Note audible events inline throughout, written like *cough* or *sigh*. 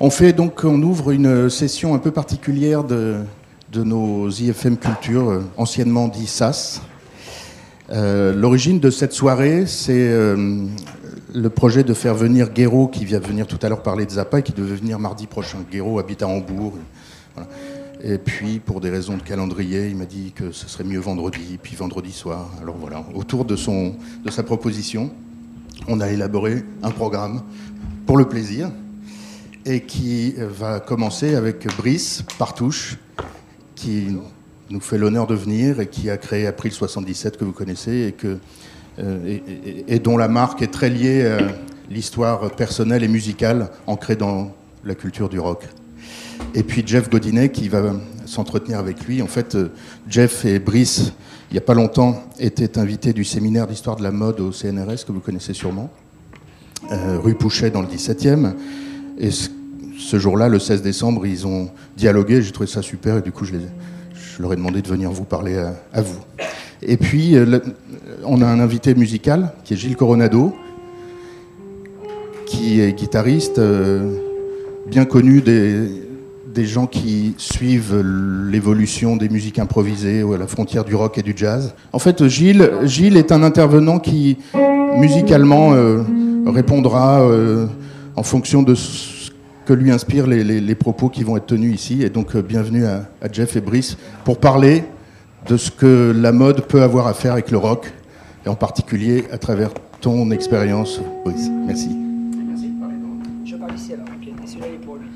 On fait donc, on ouvre une session un peu particulière de, de nos IFM Culture, euh, anciennement dit SAS. Euh, L'origine de cette soirée, c'est euh, le projet de faire venir Guéraud, qui vient venir tout à l'heure parler de Zappa et qui devait venir mardi prochain. Guéraud habite à Hambourg. Et puis, pour des raisons de calendrier, il m'a dit que ce serait mieux vendredi, puis vendredi soir. Alors voilà, autour de, son, de sa proposition, on a élaboré un programme pour le plaisir et qui va commencer avec Brice Partouche, qui nous fait l'honneur de venir et qui a créé April 77 que vous connaissez euh, et, dont la marque est très liée à l'histoire personnelle et musicale ancrée dans la culture du rock. Et puis Jeff Godinet qui va s'entretenir avec lui. En fait, euh, Jeff et Brice, il n'y a pas longtemps, étaient invités du séminaire d'histoire de la mode au CNRS que vous connaissez sûrement, euh, rue Pouchet dans le 17e. Et ce, ce jour-là, le 16 décembre, ils ont dialogué. J'ai trouvé ça super et du coup, je, leur ai demandé de venir vous parler à, à vous. Et puis, euh, on a un invité musical qui est Gilles Coronado, qui est guitariste, euh, bien connu des, gens qui suivent l'évolution des musiques improvisées à la frontière du rock et du jazz. En fait, Gilles, est un intervenant qui, musicalement, euh, répondra euh, en fonction de que lui inspirent les, les, les, propos qui vont être tenus ici. Et donc, euh, bienvenue à, à, Jeff et Brice pour parler de ce que la mode peut avoir à faire avec le rock, et en particulier à travers ton expérience, Brice. Merci. Merci. Je parle ici alors, ok. Et celui-là est pour lui.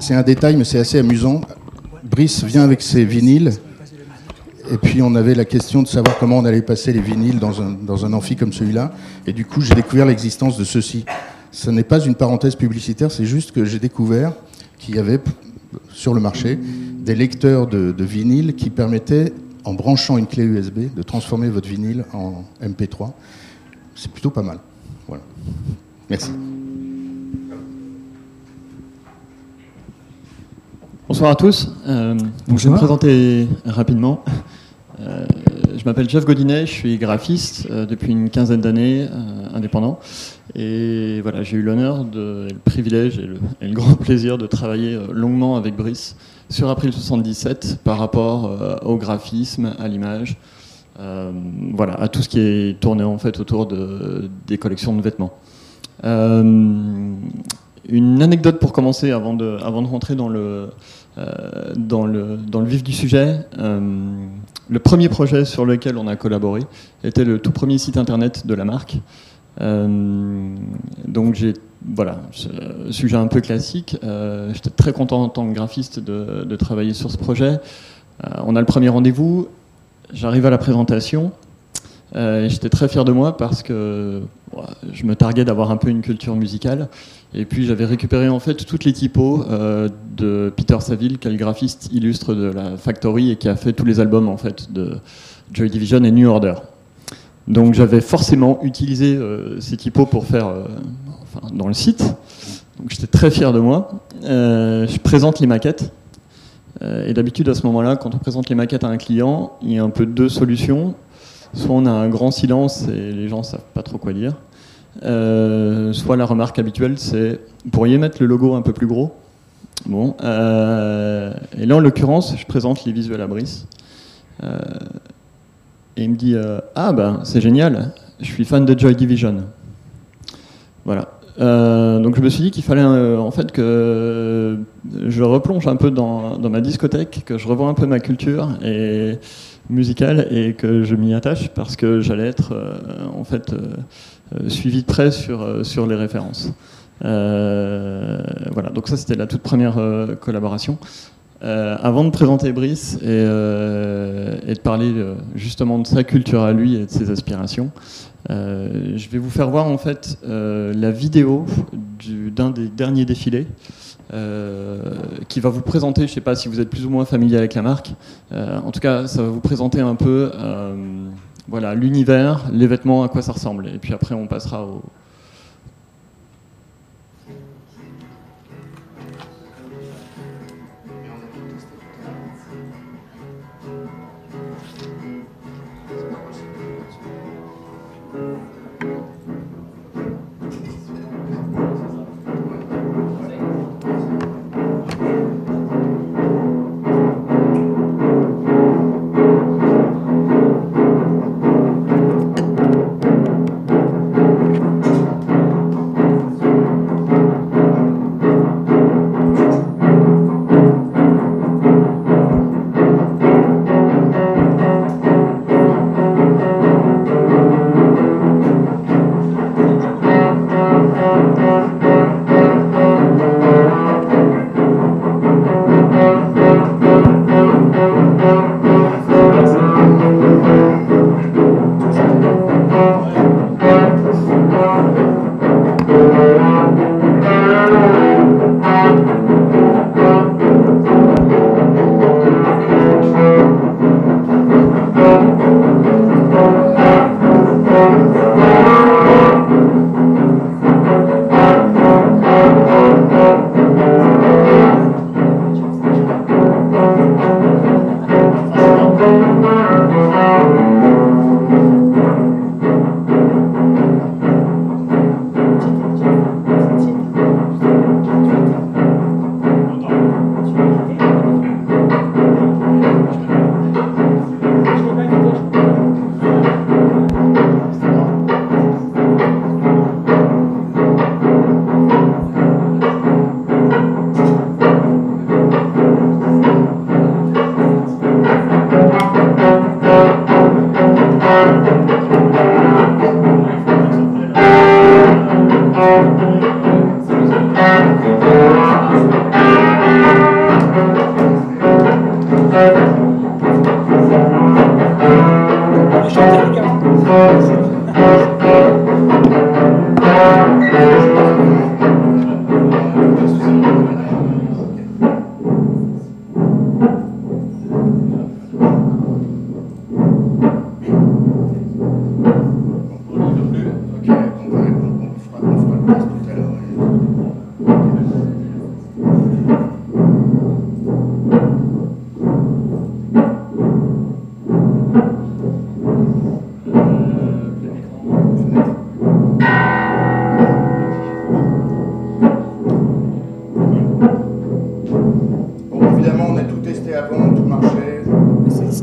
C'est un détail, mais c'est assez amusant. Brice vient avec ses vinyles. Et puis on avait la question de savoir comment on allait passer les vinyles dans un, dans un amphi comme celui-là. Et du coup, j'ai découvert l'existence de ceci. Ce n'est pas une parenthèse publicitaire, c'est juste que j'ai découvert qu'il y avait sur le marché des lecteurs de, de vinyle qui permettaient, en branchant une clé USB, de transformer votre vinyle en MP3. C'est plutôt pas mal. Voilà. Merci. Bonsoir à tous. Euh, donc je vais me présenter rapidement. Euh, je m'appelle Jeff Godinet, je suis graphiste euh, depuis une quinzaine d'années, indépendant. Et voilà, j'ai eu l'honneur, le privilège et le, et le, grand *laughs* plaisir de travailler longuement avec Brice sur April 77 par rapport au graphisme, à l'image, voilà, à tout ce qui est tourné en fait autour de, des collections de vêtements. Une anecdote pour commencer avant de, avant de rentrer dans le, dans, le, dans le vif du sujet. Euh, le premier projet sur lequel on a collaboré était le tout premier site internet de la marque. Euh, donc j'ai voilà, sujet un peu classique. Euh, J'étais très content en tant que graphiste de, travailler sur ce projet. Euh, on a le premier rendez-vous. J'arrive à la présentation. Euh, J'étais très fier de moi parce que je me targuais d'avoir un peu une culture musicale. Et puis j'avais récupéré en fait toutes les typos euh, de Peter Saville, qui est le graphiste illustre de la Factory et qui a fait tous les albums en fait de Joy Division et New Order. Donc j'avais forcément utilisé euh, ces typos pour faire euh, dans le site. Donc j'étais très fier de moi. Je présente les maquettes. Et d'habitude à ce moment-là, quand on présente les maquettes à un client, il y a un peu deux solutions. Soit on a un grand silence et les gens savent pas trop quoi dire. Euh, soit la remarque habituelle, c'est vous pourriez mettre le logo un peu plus gros. Bon, euh, et là en l'occurrence, je présente les visuels à Brice. Euh, et il me dit Ah, ben c'est génial, je suis fan de Joy Division. Voilà. donc je me suis dit qu'il fallait en fait que je replonge un peu dans, ma discothèque, que je revois un peu ma culture et musicale et que je m'y attache parce que j'allais être en fait suivi de près sur, euh, sur les références. Euh, voilà, donc ça c'était la toute première collaboration. Euh, avant de présenter Brice et, euh, de parler euh, justement de sa culture à lui et de ses aspirations, je vais vous faire voir en fait la vidéo d'un des derniers défilés qui va vous présenter, je ne sais pas si vous êtes plus ou moins familier avec la marque, en tout cas ça va vous présenter un peu voilà, l'univers, les vêtements, à quoi ça ressemble. Et puis après, on passera au,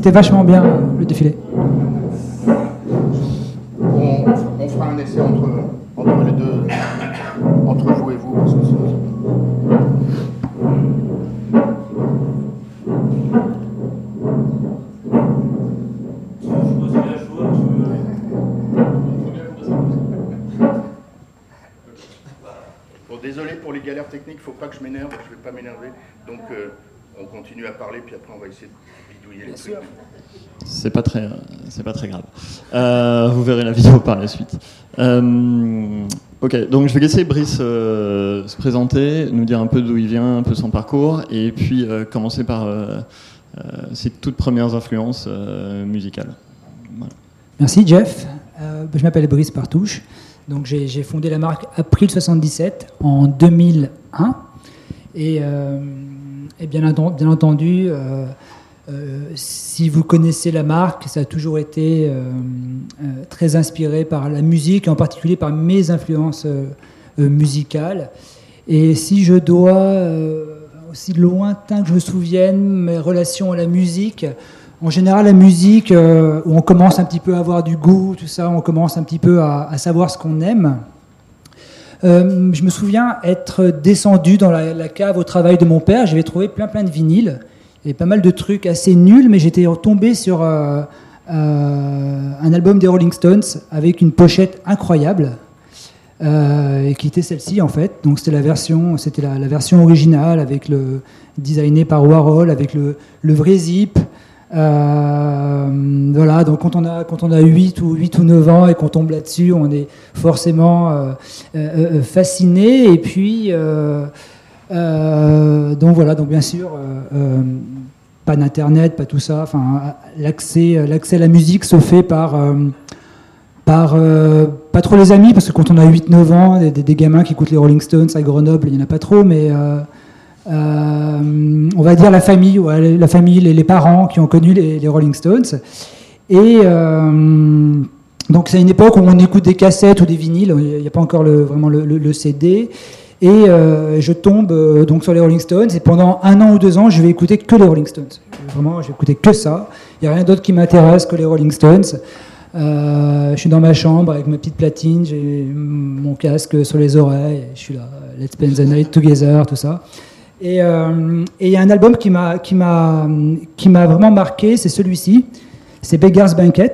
c'était vachement bien le défilé. On, on fera un essai entre, entre les deux, entre vous et vous, parce que désolé pour les galères techniques, faut pas que je m'énerve, je vais pas m'énerver. Donc euh, on continue à parler, puis après on va essayer de bidouiller les trucs. C'est pas très, c'est pas très grave. Euh, vous verrez la vidéo par la suite. Euh, ok, donc je vais laisser Brice euh, se présenter, nous dire un peu d'où il vient, un peu son parcours, et puis euh, commencer par euh, euh, ses toutes premières influences euh, musicales. Voilà. Merci Jeff. Euh, je m'appelle Brice Partouche. Donc j'ai j'ai fondé la marque April 77 en 2001. Et, euh, et bien, enten- bien entendu, euh, euh, si vous connaissez la marque, ça a toujours été euh, très inspiré par la musique, en particulier par mes influences musicales. Et si je dois, aussi lointain que je me souvienne, mes relations à la musique, en général, la musique, on commence un petit peu à avoir du goût, tout ça, on commence un petit peu à savoir ce qu'on aime. Euh, je me souviens être descendu dans la, cave au travail de mon père. J'avais trouvé plein plein de vinyles et pas mal de trucs assez nuls, mais j'étais tombé sur euh, euh, un album des Rolling Stones avec une pochette incroyable. et qui était celle-ci en fait. Donc c'était la version, c'était la, version originale avec le designé par Warhol, avec le vrai zip. Euh, voilà, donc quand on a quand on a 8 ou 8 ou 9 ans et qu'on tombe là-dessus, on est forcément euh, euh, fasciné. Et puis donc voilà, donc bien sûr pas d'internet, pas tout ça, enfin l'accès à la musique se fait par par pas trop les amis parce que quand on a 8-9 ans, des- des gamins qui écoutent les Rolling Stones à Grenoble, il n'y en a pas trop, mais euh, on va dire la famille, la famille, les, les parents qui ont connu les, Rolling Stones. Et euh, donc c'est une époque où on écoute des cassettes ou des vinyles, il n'y a pas encore vraiment le, CD. Et euh, je tombe donc sur les Rolling Stones et pendant un an ou deux ans, je vais écouter que les Rolling Stones. Vraiment, je vais écouter que ça. Il n'y a rien d'autre qui m'intéresse que les Rolling Stones. Je suis dans ma chambre avec ma petite platine, j'ai mon casque sur les oreilles, je suis là, Let's Spend the Night Together, tout ça. Et euh, et il y a un album qui m'a vraiment marqué, c'est celui-ci, c'est Beggar's Banquet.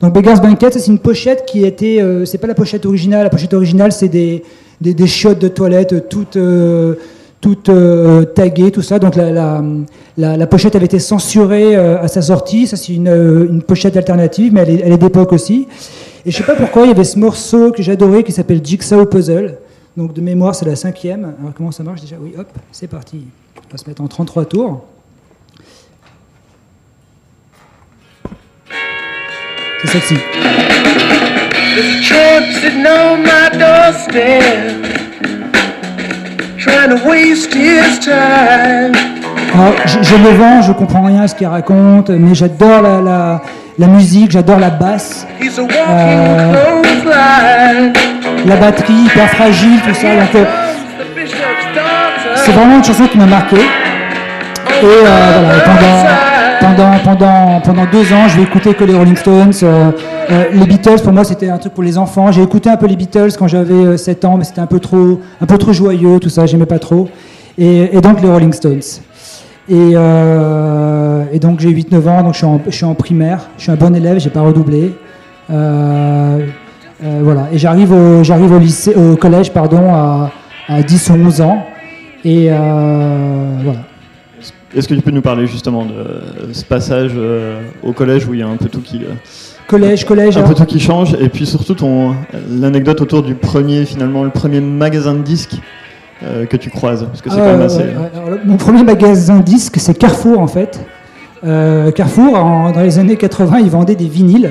Donc Beggar's Banquet, c'est une pochette qui était, euh, c'est pas la pochette originale. La pochette originale, c'est des, des chiottes de toilette toutes euh, toutes euh, taguées, tout ça. Donc la, pochette avait été censurée à sa sortie. Ça, c'est une, une pochette alternative, mais elle est, elle est d'époque aussi. Et je sais pas pourquoi, il y avait ce morceau que j'adorais qui s'appelle Jigsaw Puzzle. Donc de mémoire, c'est la cinquième. Alors comment ça marche déjà? Oui, hop, c'est parti. On va se mettre en 33 tours. C'est celle-ci. There's a tramp sitting on my doorstep, trying to waste his time. Alors, je, je le vends, je comprends rien à ce qu'il raconte, mais j'adore la, la, la musique, j'adore la basse, He's a walking clothesline. La batterie hyper fragile, tout ça. Euh, c'est vraiment une chanson qui m'a marqué. Et euh, pendant, deux ans, je vais écouter que les Rolling Stones. euh, les Beatles, pour moi, c'était un truc pour les enfants. J'ai écouté un peu les Beatles quand j'avais euh, 7 ans, mais c'était un peu trop, joyeux, tout ça, j'aimais pas trop. Et, donc les Rolling Stones. Et, donc j'ai 8-9 ans, donc je suis, en, primaire, je suis un bon élève, j'ai pas redoublé. Euh, voilà, et j'arrive au, j'arrive au lycée, au collège, pardon, à, à 10 ou 11 ans. Et euh, voilà. Est-ce que tu peux nous parler justement de ce passage euh, au collège où il y a un peu tout qui, Collège, collège. un alors- peu tout qui change, et puis surtout ton l'anecdote autour du premier finalement le premier magasin de disques que tu croises, parce que c'est Ah, quand même ouais, assez. ouais, ouais. Alors, le- mon premier magasin disque, c'est Carrefour en fait. Carrefour, en- dans les années 80, ils vendaient des vinyles.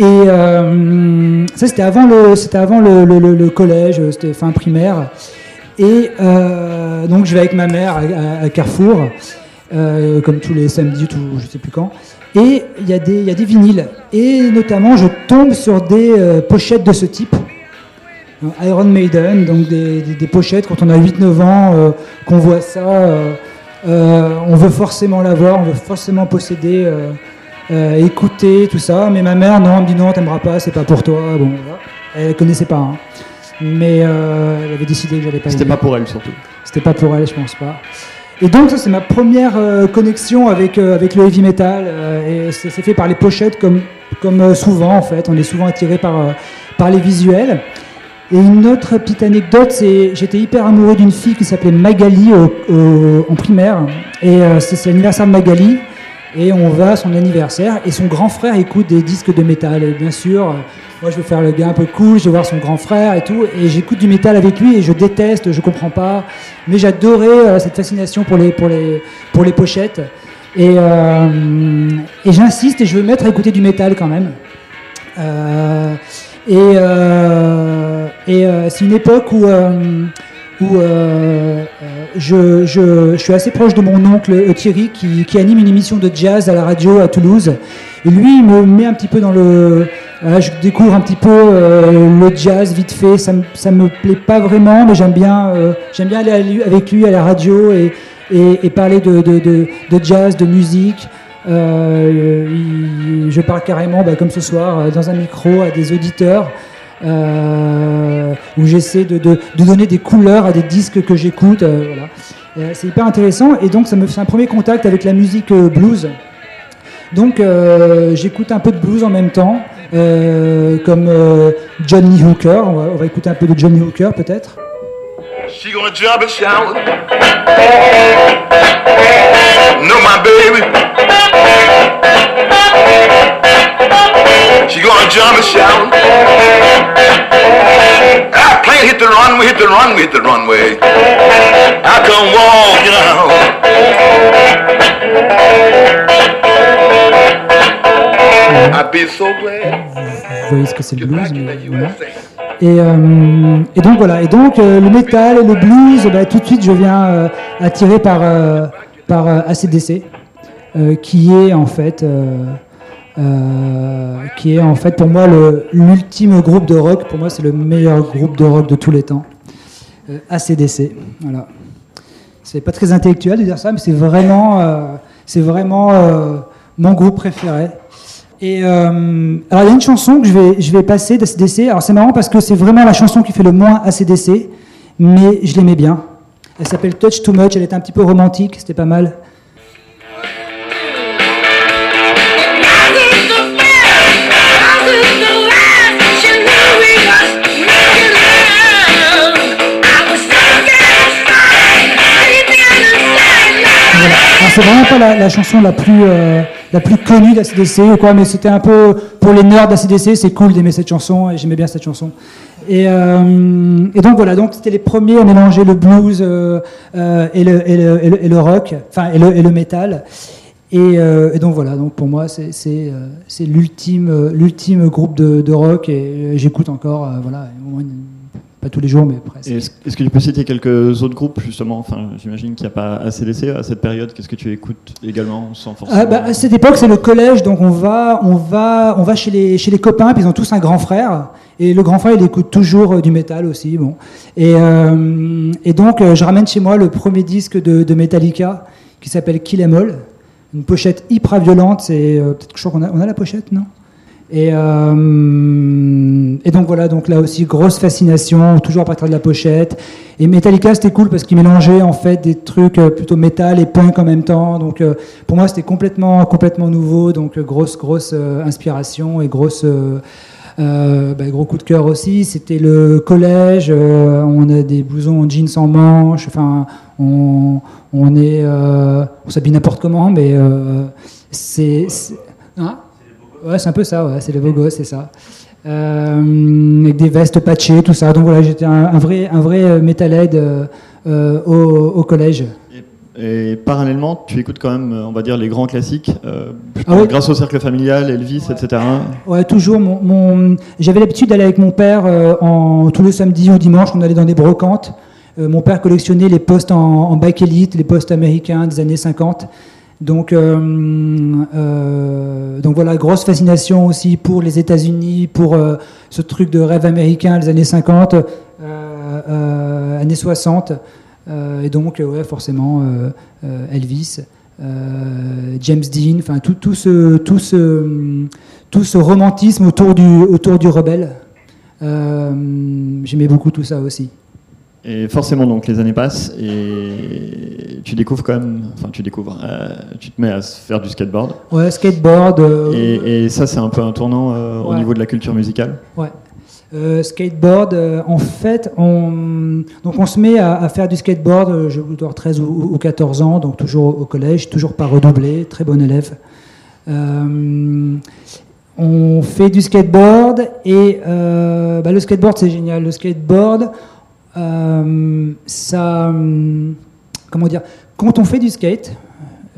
Et euh, ça, c'était avant le, c'était avant le, collège, c'était fin primaire. Et euh, donc, je vais avec ma mère à, Carrefour, euh, comme tous les samedis, tout, je sais plus quand. Et il y, a des- y a des vinyles. Et notamment, je tombe sur des euh, pochettes de ce type. Iron Maiden, donc des, des- pochettes quand on a 8-9 ans, euh, qu'on voit ça, euh, euh, on veut forcément l'avoir, on veut forcément posséder, euh, écouter, tout ça. Mais ma mère, non, elle me dit non, t'aimeras pas, c'est pas pour toi. Bon, voilà. Elle connaissait pas. hein. Mais euh, elle avait décidé que j'allais pas C'était pas pour elle surtout. C'était pas pour elle, je pense pas. Et donc ça c'est ma première euh, connexion avec, euh, avec le heavy metal euh, et c'est fait par les pochettes comme, comme euh, souvent en fait. On est souvent attiré par, euh, par les visuels. Et une autre petite anecdote, c'est j'étais hyper amoureux d'une fille qui s'appelait Magali au- au- en primaire et euh, c'est c'est l'anniversaire de Magali et on va à son anniversaire. Et son grand frère écoute des disques de métal. Et bien sûr euh, moi je veux faire le gars un peu cool, je vais voir son grand frère et tout. Et j'écoute du métal avec lui et je déteste, je comprends pas. Mais j'adorais euh, cette fascination pour les, pour les, pour les pochettes. Et, euh, et j'insiste et je veux me mettre à écouter du métal quand même. Euh, et et c'est une époque où, où euh, euh, je, je, je suis assez proche de mon oncle euh, Thierry qui, qui anime une émission de jazz à la radio à Toulouse. Et lui, il me met un petit peu dans le. je découvre un petit peu euh, le jazz vite fait. Ça ça me plaît pas vraiment, mais j'aime bien, j'aime bien aller avec lui à la radio et, et, et parler de, de, de, de jazz, de musique. Il- je parle carrément, bah, comme ce soir, dans un micro à des auditeurs. Euh, où j'essaie de, de, donner des couleurs à des disques que j'écoute. euh, voilà. Euh, c'est hyper intéressant et donc ça me fait un premier contact avec la musique blues. Donc j'écoute un peu de blues en même temps, comme Johnny Hooker. On va, écouter un peu de Johnny Hooker peut-être. Jump and shout. No, my baby. She gonna jump and shout. Ah, plane hit the runway, hit the runway, hit the runway. I come walking out. I'd be so glad Vous voyez ce que c'est le blues. Et, euh, et donc voilà, et donc euh, le métal et le blues, bah, tout de suite je viens euh, attiré par, par ACDC, qui est en fait, euh, qui est en fait pour moi l'ultime groupe de rock. Pour moi, c'est le meilleur groupe de rock de tous les temps. Euh, ACDC, voilà. C'est pas très intellectuel de dire ça, mais c'est vraiment, euh, c'est vraiment euh, mon groupe préféré. Et alors il y a une chanson que je vais, je vais passer d'ACDC. Alors c'est marrant parce que c'est vraiment la chanson qui fait le moins ACDC, mais je l'aimais bien. Elle s'appelle Touch Too Much. Elle était un petit peu romantique, c'était pas mal. C'est vraiment pas la, chanson la plus, euh, la plus connue d'ACDC ou quoi, mais c'était un peu pour les nerds d'ACDC, c'est cool d'aimer cette chanson et j'aimais bien cette chanson. Et, euh, donc voilà, donc c'était les premiers à mélanger le blues euh, et, le, et, le, et, le, rock, enfin et le, et le métal. Et, donc voilà, donc pour moi c'est l'ultime groupe de, de rock et j'écoute encore voilà une- pas tous les jours mais presque. Est-ce que tu peux citer quelques autres groupes justement? Enfin, j'imagine qu'il n'y a pas ACDC à cette période. Qu'est-ce que tu écoutes également sans forcément Ah bah, à cette époque, c'est le collège, donc on va, on va, on va chez les, chez les copains, puis ils ont tous un grand frère, et le grand frère, il écoute toujours euh, du métal aussi, bon. Et, euh, et donc, euh, je ramène chez moi le premier disque de, de Metallica, qui s'appelle Kill Em All, une pochette hyper violente, c'est euh, peut-être que je crois qu'on a, on a la pochette, non? Et, euh, et donc voilà, donc là aussi grosse fascination, toujours à partir de la pochette. Et Metallica c'était cool parce qu'il mélangeait en fait des trucs euh, plutôt métal et punk en même temps. Donc euh, pour moi c'était complètement complètement nouveau, donc euh, grosse grosse euh, inspiration et grosse bah, gros coup de cœur aussi. C'était le collège, on a des blousons en jeans sans manches, enfin on, on est on s'habille n'importe comment, mais c'est c'est- hein? Ouais, c'est un peu ça, ouais, c'est les beaux gosses, c'est ça. Euh, avec des vestes patchées, tout ça. Donc voilà, j'étais un, un vrai, un vrai euh, metalhead euh, au, au collège. Et, et parallèlement, tu écoutes quand même, on va dire, les grands classiques, euh, Ah oui. grâce au cercle familial, Elvis, etc. Ouais, toujours. Mon, mon- J'avais l'habitude d'aller avec mon père euh, en, tous les samedis ou dimanches, on allait dans des brocantes. Euh, mon père collectionnait les postes en, en bike élite, les postes américains des années 50. Donc, euh, euh, donc voilà, grosse fascination aussi pour les États-Unis, pour euh, ce truc de rêve américain des années 50, euh, euh, années 60. Euh, et donc, forcément, Elvis, James Dean, enfin tout, tout, ce, romantisme autour du, autour du rebelle. J'aimais beaucoup tout ça aussi. Et forcément, donc, les années passent et tu découvres quand même, enfin, tu découvres, euh, tu te mets à faire du skateboard. Ouais, skateboard. euh, Et, et ça, c'est un peu un tournant euh, au niveau de la culture musicale. Ouais. Skateboard, en fait, on, donc on se met à, à faire du skateboard, je dois avoir 13 ou, ou 14 ans, donc toujours au collège, toujours pas redoublé, très bon élève. On fait du skateboard et bah, le skateboard c'est génial. Le skateboard, ça, hum, comment dire, quand on fait du skate,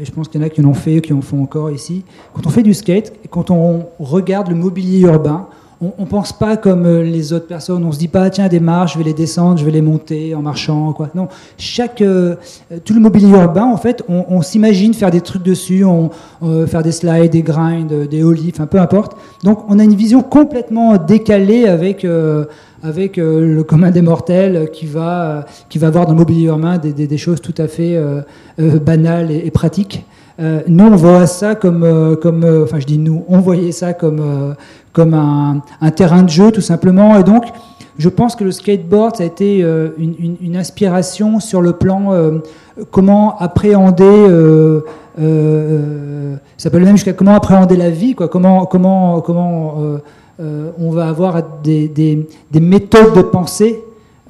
et je pense qu'il y en a qui en ont fait, qui en font encore ici, quand on fait du skate, quand on regarde le mobilier urbain, on ne pense pas comme euh, les autres personnes. On se dit pas tiens des marches, je vais les descendre, je vais les monter en marchant quoi. Non, chaque euh, tout le mobilier urbain en fait, on, s'imagine faire des trucs dessus, on, euh, faire des slides, des grinds, euh, des enfin peu importe. Donc on a une vision complètement décalée avec euh, avec euh, le commun des mortels qui va euh, qui va voir dans le mobilier urbain des, des, des choses tout à fait euh, euh, banales et, et pratiques. Nous, on voit ça comme, comme enfin, je dis nous, on voyait ça comme, comme un, un terrain de jeu, tout simplement. Et donc, je pense que le skateboard, ça a été euh, une, une- une inspiration sur le plan euh, comment appréhender, euh, ça peut même jusqu'à comment appréhender la vie, quoi. Comment, comment, comment on va avoir des, des, des méthodes de pensée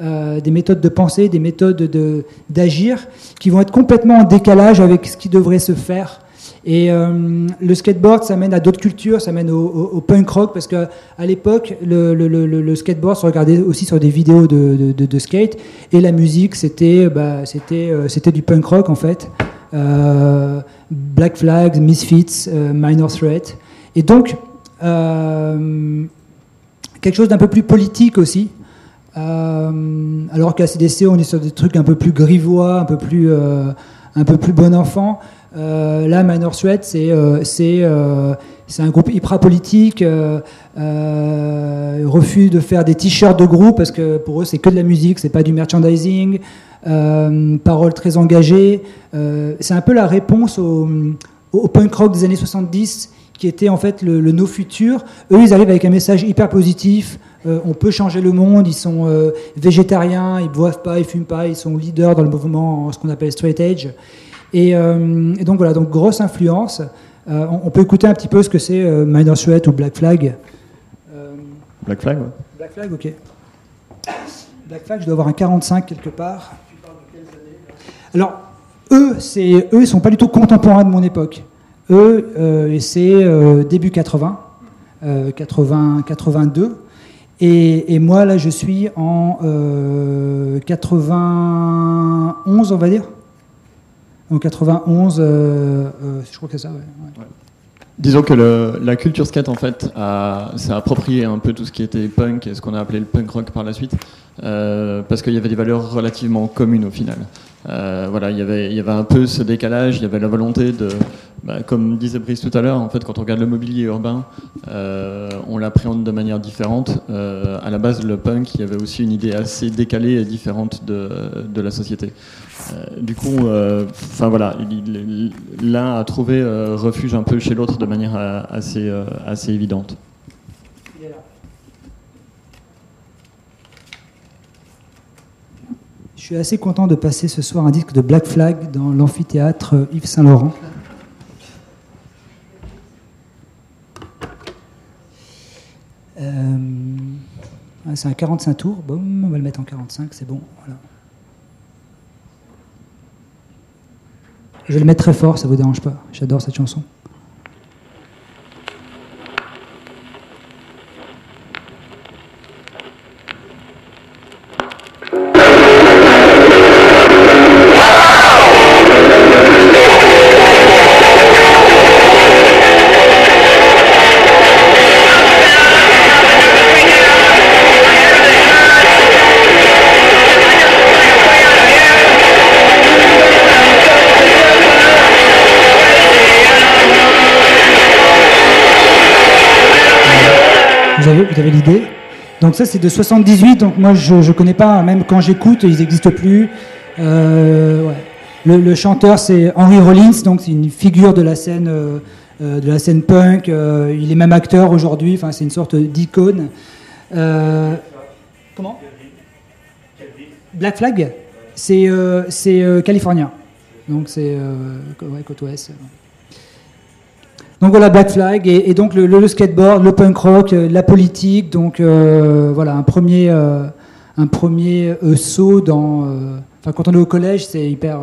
euh, des méthodes de pensée, des méthodes de- d'agir qui vont être complètement en décalage avec ce qui devrait se faire. Et euh, le skateboard, ça mène à d'autres cultures, ça mène au, punk rock, parce qu'à l'époque, le, skateboard se regardait aussi sur des vidéos de, skate, et la musique, c'était bah, c'était euh, du punk rock en fait. Euh, Black Flags, Misfits, euh, Minor Threat. Et donc, euh, quelque chose d'un peu plus politique aussi. Euh, alors qu'à CDC, on est sur des trucs un peu plus grivois, un peu plus, euh, un peu plus bon enfant. Euh, là, Minor Threat, c'est euh, c'est euh, un groupe hyper politique. Euh, euh, refus de faire des t-shirts de groupe parce que pour eux, c'est que de la musique, c'est pas du merchandising. Euh, paroles très engagées. Euh, c'est un peu la réponse au punk rock des années 70 qui était en fait le, le no futur. Eux, ils arrivent avec un message hyper positif. Euh, on peut changer le monde. Ils sont euh, végétariens, ils boivent pas, ils fument pas, ils sont leaders dans le mouvement, ce qu'on appelle straight edge. Et, euh, et donc voilà, donc grosse influence. Euh, on, on peut écouter un petit peu ce que c'est euh, Minor Threat ou Black Flag. Euh, Black Flag, ouais. Black Flag, ok. Black Flag, je dois avoir un 45 quelque part. Alors, eux, c'est eux, ils sont pas du tout contemporains de mon époque. Eux, euh, c'est euh, début 80, euh, 80, 82. Et, moi, là, je suis en euh, 91, on va dire. En 91, euh, euh, je crois que c'est ça, ouais. Disons que le- la culture skate en fait s'est approprié un peu tout ce qui était punk et ce qu'on a appelé le punk rock par la suite, euh, parce qu'il y avait des valeurs relativement communes au final. Euh, voilà, il y avait un peu ce décalage, il y avait la volonté de, bah, comme disait Brice tout à l'heure, en fait quand on regarde le mobilier urbain, euh, on l'appréhende de manière différente. Euh, à la base, le punk, il y avait aussi une idée assez décalée et différente de la société. Euh, du coup, euh, enfin voilà, il- il- l'un a trouvé euh, refuge un peu chez l'autre de manière assez, assez évidente. Je suis assez content de passer ce soir un disque de Black Flag dans l'amphithéâtre Yves Saint-Laurent. C'est un 45 tours. On va le mettre en 45, c'est bon. Voilà. Je vais le mettre très fort, ça vous dérange pas. J'adore cette chanson. L'idée Donc ça c'est de 78, donc moi je ne connais pas, même quand j'écoute, ils n'existent plus. Euh, le, chanteur, c'est Henry Rollins, donc c'est une figure de la scène, euh, euh, de la scène punk. Il est même acteur aujourd'hui. Enfin, c'est une sorte d'icône. Comment? Black Flag, c'est californien. Donc c'est ouais, côte ouest. Donc voilà Black Flag et, et donc le, skateboard, le punk rock, euh, la politique. Donc euh, voilà un premier euh, un premier euh, saut dans. Enfin quand on est au collège, c'est hyper.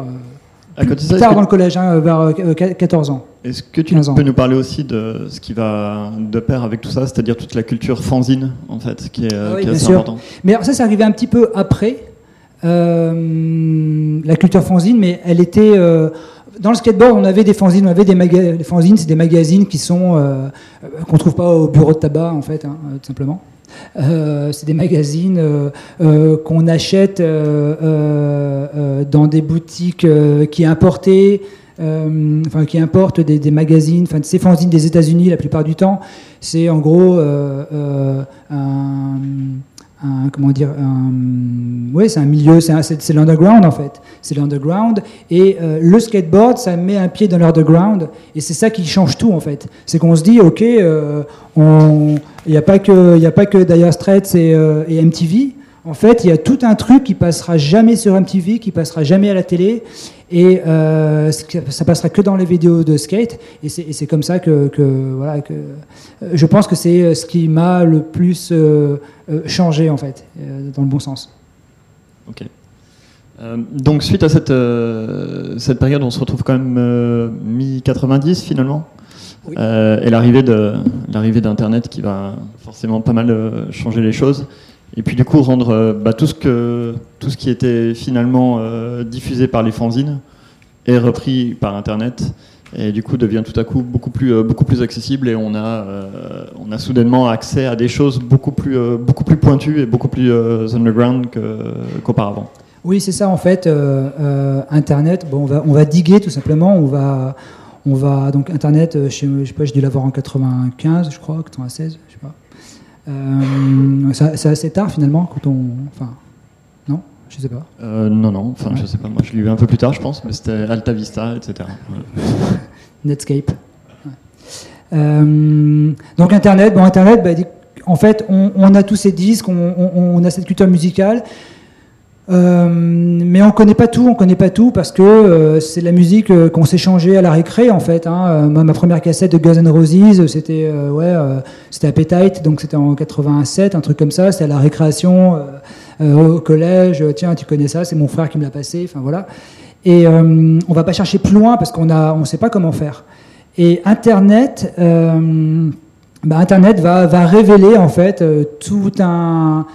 À côté de ça, est-ce tard dans le collège, hein, vers euh, qu- 14 ans. Est-ce que tu 15 ans. peux nous parler aussi de ce qui va de pair avec tout ça, c'est-à-dire toute la culture fanzine, en fait, qui est, Ah oui, qui est bien assez importante? Mais alors ça, c'est arrivé un petit peu après la culture fanzine, mais elle était dans le skateboard. On avait des fanzines, des fanzines, c'est des magazines qui sont euh, euh, qu'on trouve pas au bureau de tabac en fait, hein, euh, tout simplement. C'est des magazines qu'on achète dans des boutiques qui importent des, magazines, enfin ces fanzines des États-Unis la plupart du temps. C'est en gros un, un- comment dire, un, ouais, c'est un milieu, c'est un- c'est c'est l'underground en fait, c'est l'underground. Et euh, le skateboard, ça met un pied dans l'underground, et c'est ça qui change tout en fait. C'est qu'on se dit, ok, euh, il n'y a pas que, il y a pas que Dire Straits et, euh, et MTV. En fait, il y a tout un truc qui passera jamais sur MTV, qui passera jamais à la télé, et euh, ça passera que dans les vidéos de skate. Et c'est comme ça que, que- voilà que euh, je pense que c'est euh, ce qui m'a le plus euh, changé en fait, dans le bon sens. Ok. Euh, donc suite à cette, euh, cette période, on se retrouve quand même euh, mi-90 finalement. Oui. Et l'arrivée d'Internet qui va forcément pas mal changer les choses. Et puis du coup rendre euh, bah, tout ce qui était finalement euh, diffusé par les fanzines est repris par Internet et du coup devient tout à coup beaucoup plus euh, accessible et on a soudainement accès à des choses beaucoup plus pointues et beaucoup plus underground qu'auparavant. Oui, c'est ça en fait. Internet, on va, diguer tout simplement. On va, on va donc Internet. je sais pas, j'ai dû l'avoir en 95, je crois, 96, je sais pas. Euh, ça- c'est assez tard finalement quand on, enfin, non, je sais pas. Euh, non, non, enfin, je sais pas, moi je l'ai eu un peu plus tard, je pense, mais c'était Alta Vista, etc. *laughs* Netscape. Ouais. Euh, donc Internet, bon Internet, bah, en fait, on, on a tous ces disques, on, on- on a cette culture musicale, euh, mais on connaît pas tout, on connaît pas tout parce que euh, c'est de la musique euh, qu'on s'échangeait à la récré en fait. hein. Euh, ma première cassette de Guns N' Roses, c'était ouais, c'était Appetite, donc c'était en 87, un truc comme ça, c'était à la récréation au collège. Tiens, tu connais ça, c'est mon frère qui me l'a passé. Enfin voilà. Et on va pas chercher plus loin parce qu'on a, on sait pas comment faire. Et Internet, bah, Internet va, va révéler en fait tout un,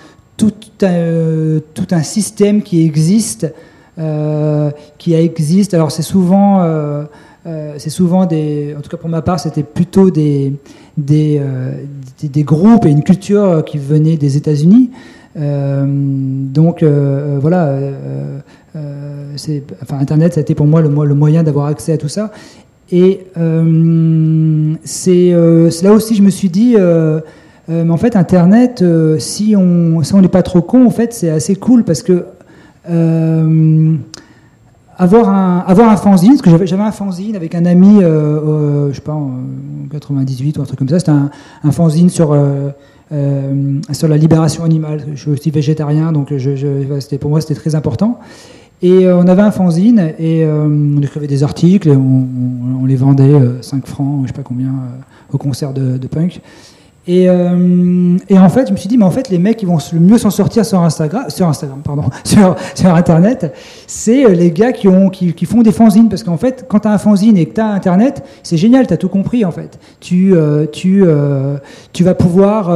tout un, euh, tout un système qui existe, euh, qui existe. Alors c'est souvent, euh, c'est souvent des, en tout cas pour ma part, c'était plutôt des, des, des, groupes et une culture qui venaient des États-Unis. Donc voilà, euh, enfin Internet, ça a été pour moi le, le moyen d'avoir accès à tout ça. Et c'est là aussi je me suis dit, mais en fait Internet, euh, si on si n'est pas trop con, en fait c'est assez cool parce que euh, avoir un avoir un fanzine, parce que j'avais un fanzine avec un ami, euh, euh, je sais pas, en 98 ou un truc comme ça, c'était un, fanzine sur euh, euh, sur la libération animale. Je suis aussi végétarien, donc c'était pour moi c'était très important. Et euh, on avait un fanzine et euh, on écrivait des articles et on, les vendait euh, 5 francs, je sais pas combien, euh, au concert de punk. Et, euh, et en fait, je me suis dit, mais en fait, les mecs qui vont le mieux s'en sortir sur Instagram, *laughs* sur Internet, c'est euh, les gars qui, ont, qui, qui font des fanzines. Parce qu'en fait, quand tu as un fanzine et que tu as Internet, c'est génial, tu as tout compris en fait. Tu, euh, vas pouvoir,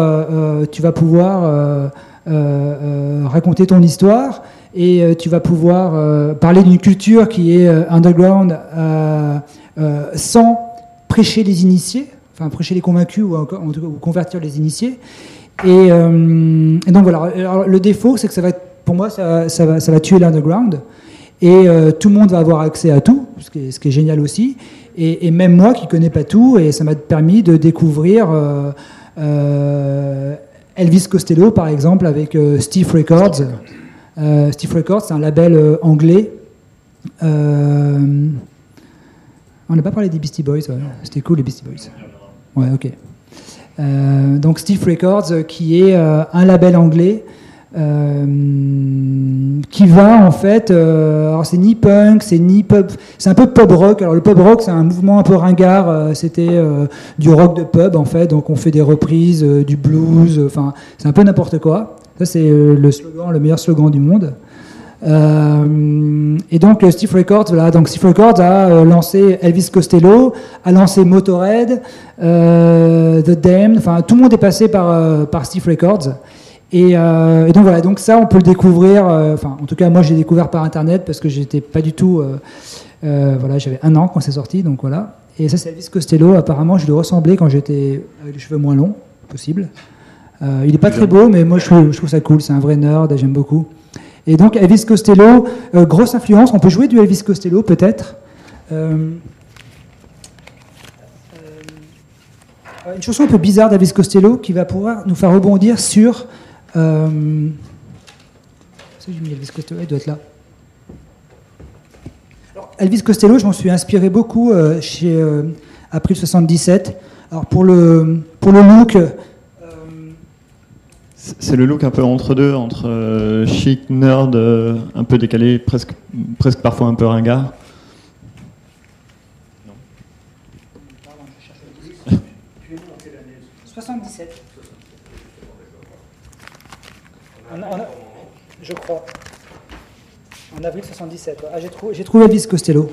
raconter ton histoire et tu vas pouvoir parler d'une culture qui est underground sans prêcher les initiés, enfin prêcher les convaincus ou, convertir les initiés. Et, euh, et donc voilà, Alors, le défaut c'est que ça va être, pour moi ça, ça va, ça va tuer l'underground et euh, tout le monde va avoir accès à tout, ce qui est, ce qui est génial aussi. Et, et même moi qui connais pas tout, et ça m'a permis de découvrir euh, Elvis Costello par exemple avec Steve Records. Stiff Records, c'est un label anglais. On n'a pas parlé des Beastie Boys, ouais. c'était cool les Beastie Boys. Ouais, ok. Euh, donc Stiff Records, euh, qui est euh, un label anglais qui va en fait, alors c'est ni punk, c'est ni pub, c'est un peu pub rock. Alors le pub rock, c'est un mouvement un peu ringard. C'était du rock de pub en fait, donc on fait des reprises, du blues. Enfin, c'est un peu n'importe quoi. Ça c'est le slogan, le meilleur slogan du monde. Euh, et donc Stiff Records, voilà, donc Stiff Records a euh, lancé Elvis Costello, a lancé Motorhead, euh, The Damned, enfin tout le monde est passé par, par Stiff Records. Et, et donc voilà, donc ça on peut le découvrir, enfin en tout cas moi j'ai découvert par internet parce que j'étais pas du tout, voilà j'avais un an quand c'est sorti, donc voilà. Et ça c'est Elvis Costello, apparemment je lui ressemblais quand j'étais avec les cheveux moins longs, possible. Il est pas très beau mais moi je trouve ça cool, c'est un vrai nerd, j'aime beaucoup. Et donc Elvis Costello, euh, grosse influence, on peut jouer du Elvis Costello peut-être. Euh, euh, une chanson un peu bizarre d'Elvis Costello qui va pouvoir nous faire rebondir sur... Euh, Elvis Costello Il doit être là. Alors, Elvis Costello, je m'en suis inspiré beaucoup chez April 77. Alors pour le, pour le look, C'est le look un peu entre deux, entre euh, chic, nerd, euh, un peu décalé, presque, presque parfois un peu ringard. 77. En- en- je crois. En avril 77. ouais. Ah, j'ai trouvé, j'ai Costello.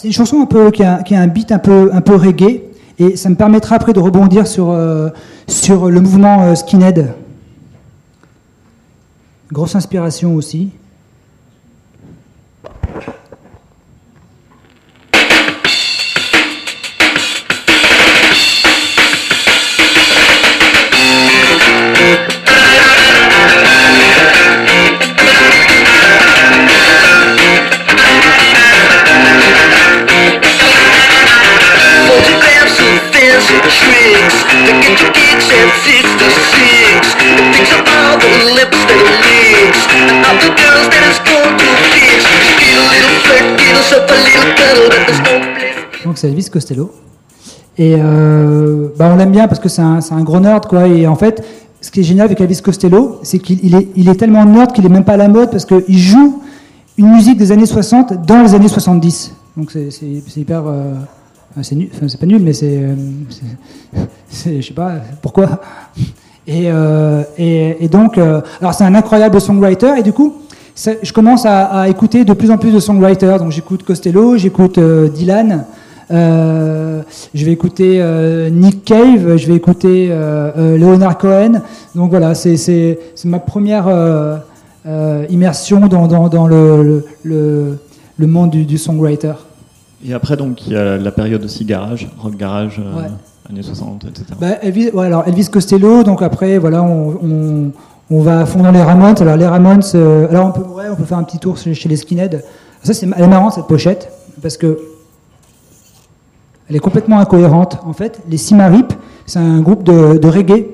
C'est une chanson un peu, qui, a, un beat un peu, un peu reggae, et ça me permettra après de rebondir sur, euh, le mouvement euh, skinhead. Grosse inspiration aussi. C'est Elvis Costello. Et euh, bah, on l'aime bien parce que c'est un, gros nerd, quoi. Et en fait, ce qui est génial avec Elvis Costello, c'est qu'il il est, tellement nerd qu'il est même pas à la mode parce qu'il joue une musique des années 60 dans les années 70. Donc c'est hyper. euh, c'est pas nul, mais c'est. euh, c'est- Je sais pas pourquoi. Et, donc, alors c'est un incroyable songwriter, et du coup, je commence à, à écouter de plus en plus de songwriters. Donc j'écoute Costello, j'écoute Dylan, euh, je vais écouter euh, Nick Cave, je vais écouter euh, Leonard Cohen. Donc voilà, c'est ma première immersion dans, dans, dans le, le, le, monde du, du songwriter. Et après, donc, il y a la période aussi garage, rock garage, Ouais. années 60, etc. Bah, Elvis, ouais, alors Elvis Costello, donc après, voilà, on, on, on va à fond dans les Ramones. Alors les Ramones, euh, alors on peut, ouais, on peut faire un petit tour chez, chez les Skinheads. Ça, c'est elle est marrante cette pochette parce que elle est complètement incohérente. En fait, les Simarip, c'est un groupe de, reggae.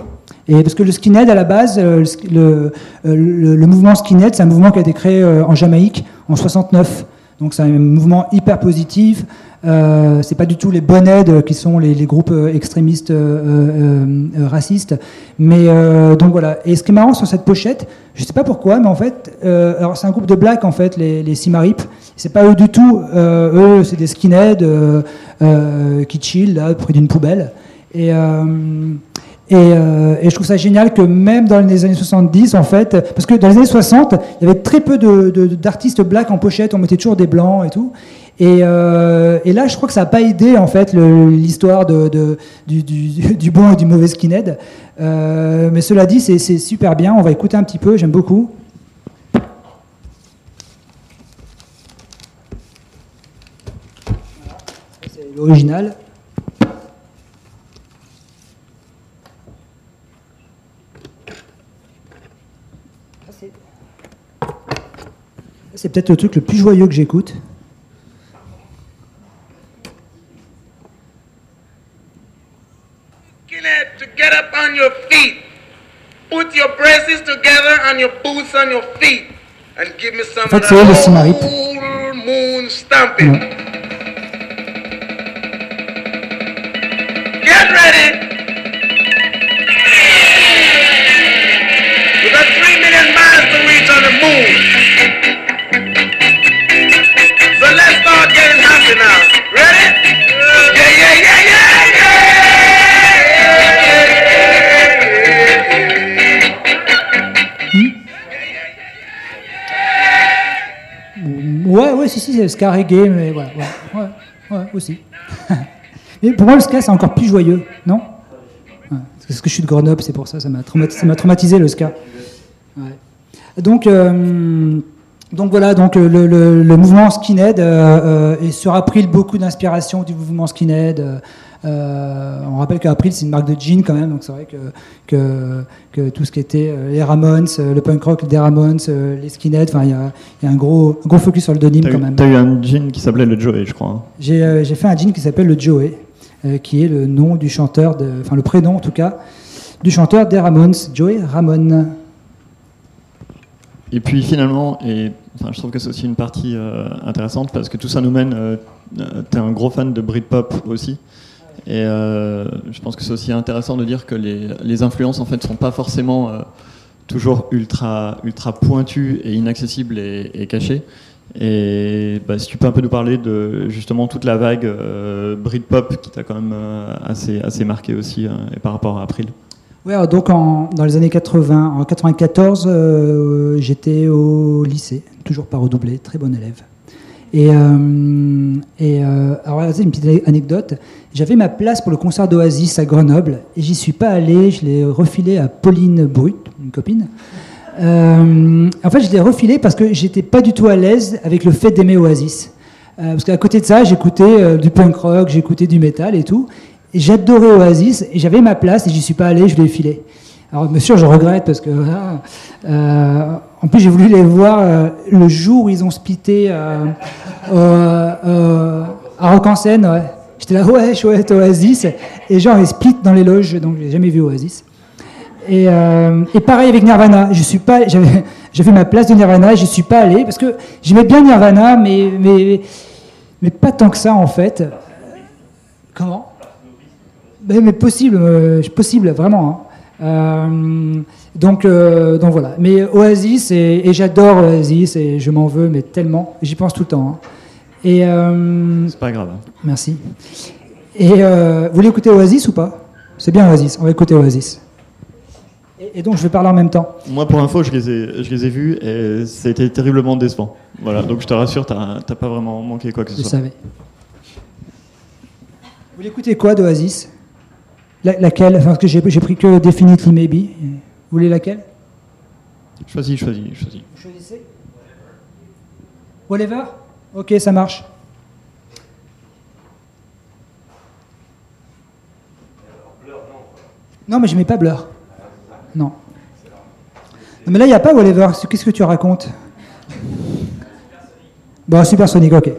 Et parce que le skinhead, à la base, euh, euh, le- le mouvement skinhead, c'est un mouvement qui a été créé euh, en Jamaïque en 69. Donc c'est un mouvement hyper positif. Euh, c'est pas du tout les bonheads qui sont les, groupes euh, extrémistes euh, euh, racistes. Mais donc voilà. Et ce qui est marrant sur cette pochette, je sais pas pourquoi, mais en fait, alors c'est un groupe de blacks en fait, les, les Simarip. C'est pas eux du tout. Eux, c'est des skinheads qui chill là près d'une poubelle. Et et, euh, et je trouve ça génial que même dans les années 70, en fait, parce que dans les années 60, il y avait très peu de- de- d'artistes blacks en pochette, on mettait toujours des blancs et tout. Et, euh, là, je crois que ça n'a pas aidé en fait l'histoire *laughs* du, bon et du mauvais skinhead. Euh, mais cela dit, c'est super bien. On va écouter un petit peu. J'aime beaucoup. Voilà, c'est l'original. Ça, c'est- C'est peut-être le truc le plus joyeux que j'écoute. Skinhead, to get up on your feet. Put your braces together and your boots on your feet. And give me some of that moon. Ouais, ouais, si, si, c'est ska reggae, mais ouais, ouais, ouais, aussi. mais pour moi, le ska, c'est encore plus joyeux, non Parce que je suis de Grenoble, c'est pour ça, ça m'a traumati- ça m'a traumatisé le ska. Donc, euh, donc voilà, donc euh, le, le- le mouvement skinhead euh, euh, sera pris beaucoup d'inspiration du mouvement skinhead. euh, euh, on rappelle qu'April c'est une marque de jeans quand même, donc c'est vrai que, que, que tout ce qui était les Ramones, le punk rock des Ramones, les skinheads, enfin il y a, il y a un gros, gros focus sur le denim quand eu, même. t'as eu un jean qui s'appelait le Joey, je crois. hein. J'ai fait un jean qui s'appelle le Joey, qui est le nom du chanteur, enfin le prénom en tout cas, du chanteur des Ramones, Joey Ramone. Et puis finalement, enfin, je trouve que c'est aussi une partie euh, intéressante parce que tout ça nous mène. Euh, euh, T'es un gros fan de Britpop aussi. Et euh, je pense que c'est aussi intéressant de dire que les, influences en fait sont pas forcément toujours ultra ultra pointues et inaccessibles et, cachées. Et bah, si tu peux un peu nous parler de justement toute la vague Britpop qui t'a quand même assez assez marqué aussi et par rapport à April. Alors donc dans les années 80, en 94, euh, j'étais au lycée, toujours pas redoublé, très bon élève. Et, euh, euh, alors c'est une petite anecdote. J'avais ma place pour le concert d'Oasis à Grenoble et j'y suis pas allé. Je l'ai refilé à Pauline Brut, une copine. Euh, en fait, je l'ai refilé parce que j'étais pas du tout à l'aise avec le fait d'aimer Oasis. Parce qu'à côté de ça, j'écoutais du punk rock, j'écoutais du métal et tout. J'adorais Oasis et j'avais ma place et j'y suis pas allé, je l'ai filé. Alors, bien sûr, je regrette parce que euh, en plus, j'ai voulu les voir euh, le jour où ils ont splitté euh, à Rock en. Ouais. J'étais là, ouais, chouette, Oasis. Et genre, ils split dans les loges, donc j'ai jamais vu Oasis. Et, et pareil avec Nirvana. Je suis pas, j'avais, j'avais ma place de Nirvana, je suis pas allé parce que j'aimais bien Nirvana, mais, mais, mais pas tant que ça en fait. Comment? Mais, mais possible, euh, possible, vraiment. hein. Euh, donc, euh, donc voilà. Mais Oasis, et, et j'adore Oasis, et je m'en veux, mais tellement. J'y pense tout le temps. hein. Et C'est pas grave. hein. merci. Et vous voulez écouter Oasis ou pas? C'est bien Oasis, on va écouter Oasis. Et, donc je vais parler en même temps. Moi, pour info, je les ai, je les ai vus et c'était terriblement décevant. Voilà, donc je te rassure, t'as pas vraiment manqué quoi que ce Je soit. savais. Vous voulez écouter quoi d'Oasis La- Laquelle Enfin, parce que j'ai j'ai pris que Definitely Maybe. Vous voulez laquelle? Choisis, choisis, choisis. Vous choisissez Whatever? Ok, ça marche. Non, mais je mets pas Blur. Non. Non, mais là, il n'y a pas Whatever. Qu'est-ce que tu racontes? Bon, Supersonic, ok.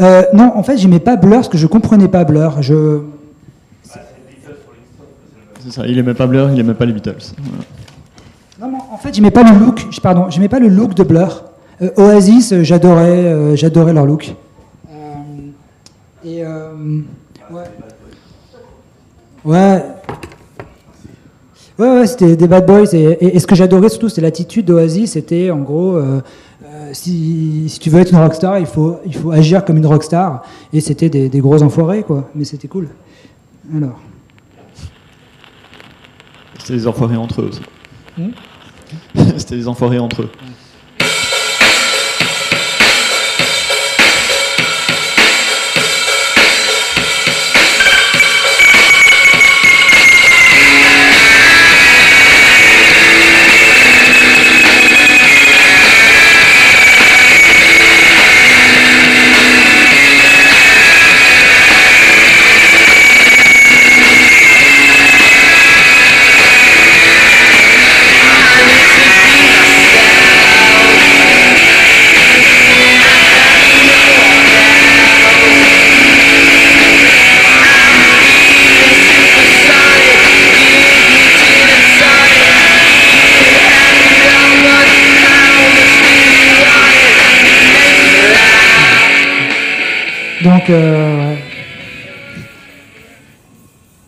Euh, non, en fait, j'aimais pas Blur parce que je comprenais pas Blur. Je... C'est ça, il aimait pas Blur, il aimait pas les Beatles. Voilà. Non, mais en fait, j'aimais pas le look. je- Pardon, j'aimais pas le look de Blur. Euh, Oasis, euh, j'adorais, euh, j'adorais leur look. Et ouais. Ouais. Ouais, ouais, c'était des bad boys. Et, et- et ce que j'adorais surtout, c'était l'attitude d'Oasis. C'était en gros, euh, si, si tu veux être une rockstar, il faut, il faut agir comme une rockstar. Et c'était des, des gros enfoirés, quoi. Mais c'était cool. Alors. C'était des enfoirés entre eux aussi. Hmm *laughs* C'était des enfoirés entre eux. Euh,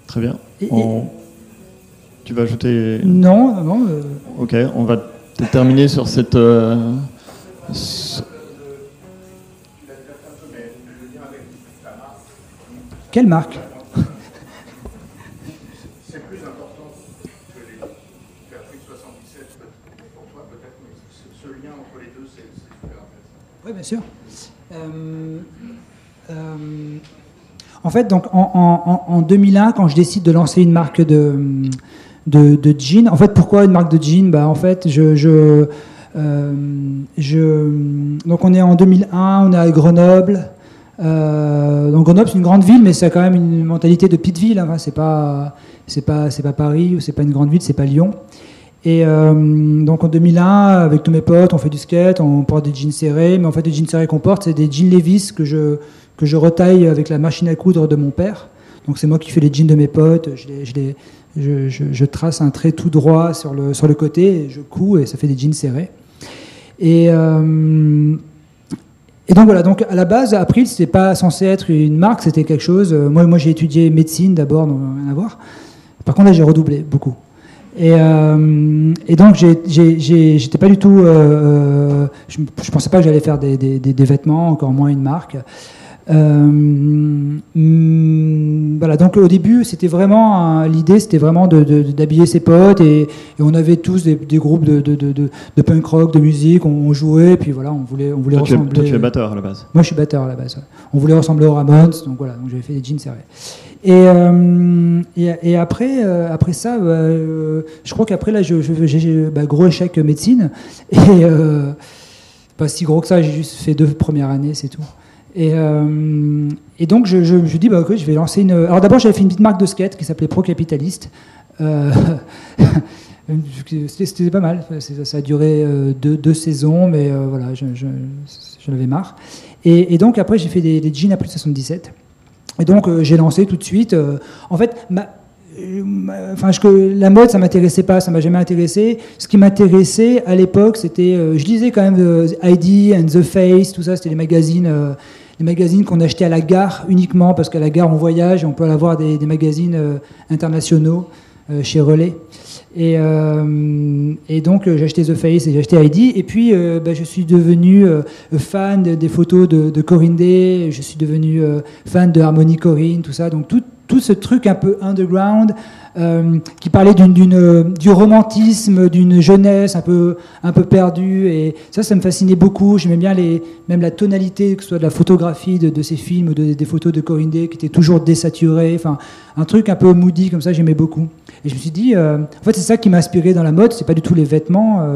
Très bien. Et- et- On- Tu vas ajouter. non, non, non. euh, Ok, on va terminer sur cette. euh, quelle marque? C'est plus important que les Patrick 77 pour toi peut-être, mais ce, lien entre les deux, c'est super intéressant. Oui, bien sûr. Euh, en fait, donc en, en- en- en 2001, quand je décide de lancer une marque de, de, de jean, en fait, pourquoi une marque de jean? Bah, En fait, je, je, euh, donc on est en 2001, on est à Grenoble. Euh, donc Grenoble, c'est une grande ville, mais c'est quand même une mentalité de petite ville. Hein, c'est pas, c'est pas, c'est pas Paris ou c'est pas une grande ville, c'est pas Lyon. Et euh, donc en 2001, avec tous mes potes, on fait du skate, on porte des jeans serrés, mais en fait les jeans serrés qu'on porte, c'est des jeans Levi's que je, que je retaille avec la machine à coudre de mon père. Donc c'est moi qui fais les jeans de mes potes, je, trace un trait tout droit sur le, sur le côté, je couds et ça fait des jeans serrés. Et, euh, et donc voilà, donc à la base, April, c'était pas censé être une marque, c'était quelque chose. euh, moi, moi j'ai étudié médecine d'abord, donc rien à voir. Par contre, là, j'ai redoublé beaucoup. Et, euh, et donc, j'étais pas du tout. euh, je, je pensais pas que j'allais faire des vêtements, encore moins une marque. Euh, hum, voilà, donc au début, c'était vraiment un- l'idée, c'était vraiment d'habiller ses potes et, et on avait tous des, des groupes de, de, de- de- de punk rock, de musique, on, on jouait, puis voilà, on voulait, on voulait Toi, tu es, ressembler. toi, tu es batteur à la base. Moi, je suis batteur à la base. ouais. On voulait ressembler aux Ramones, donc voilà, donc j'avais fait des jeans serrés. Et, euh, et, et après, euh, après ça, bah, euh, je crois qu'après, là, je- je- j'ai bah, gros échec médecine. Et euh, pas si gros que ça, j'ai juste fait deux premières années, c'est tout. Et, euh, et donc, je, je, je dis, bah, je vais lancer une. Alors d'abord, j'avais fait une petite marque de skate qui s'appelait Pro Capitaliste. Euh, *laughs* C'était pas mal. Ça, a duré euh, deux, deux saisons, mais voilà, je- je- j'en avais marre. Et, donc après, j'ai fait des, jeans à plus de 77. Et donc j'ai lancé tout de suite. en fait, enfin, je- la mode, ça m'intéressait pas, ça m'a jamais intéressé. Ce qui m'intéressait à l'époque, c'était, je lisais quand même euh, ID and The Face, tout ça, c'était les magazines. Les magazines qu'on achetait à la gare uniquement parce qu'à la gare on voyage on peut avoir des, des magazines euh, internationaux euh, chez Relais. Et, euh, donc j'ai acheté The Face et j'ai acheté ID. Et puis bah, je suis devenu fan de- des photos de, Corinne Day, je suis devenu fan de Harmony Corinne, tout ça. Donc tout, tout ce truc un peu underground euh, qui parlait euh, du romantisme, d'une jeunesse un peu, un peu perdue. Et ça, ça me fascinait beaucoup. J'aimais bien même la tonalité, que ce soit de la photographie de, ces films ou de- des photos de Corinne Day qui étaient toujours désaturées. Enfin, un truc un peu moody comme ça, j'aimais beaucoup. Et je me suis dit, euh, en fait, c'est ça qui m'a inspiré dans la mode. C'est pas du tout les vêtements,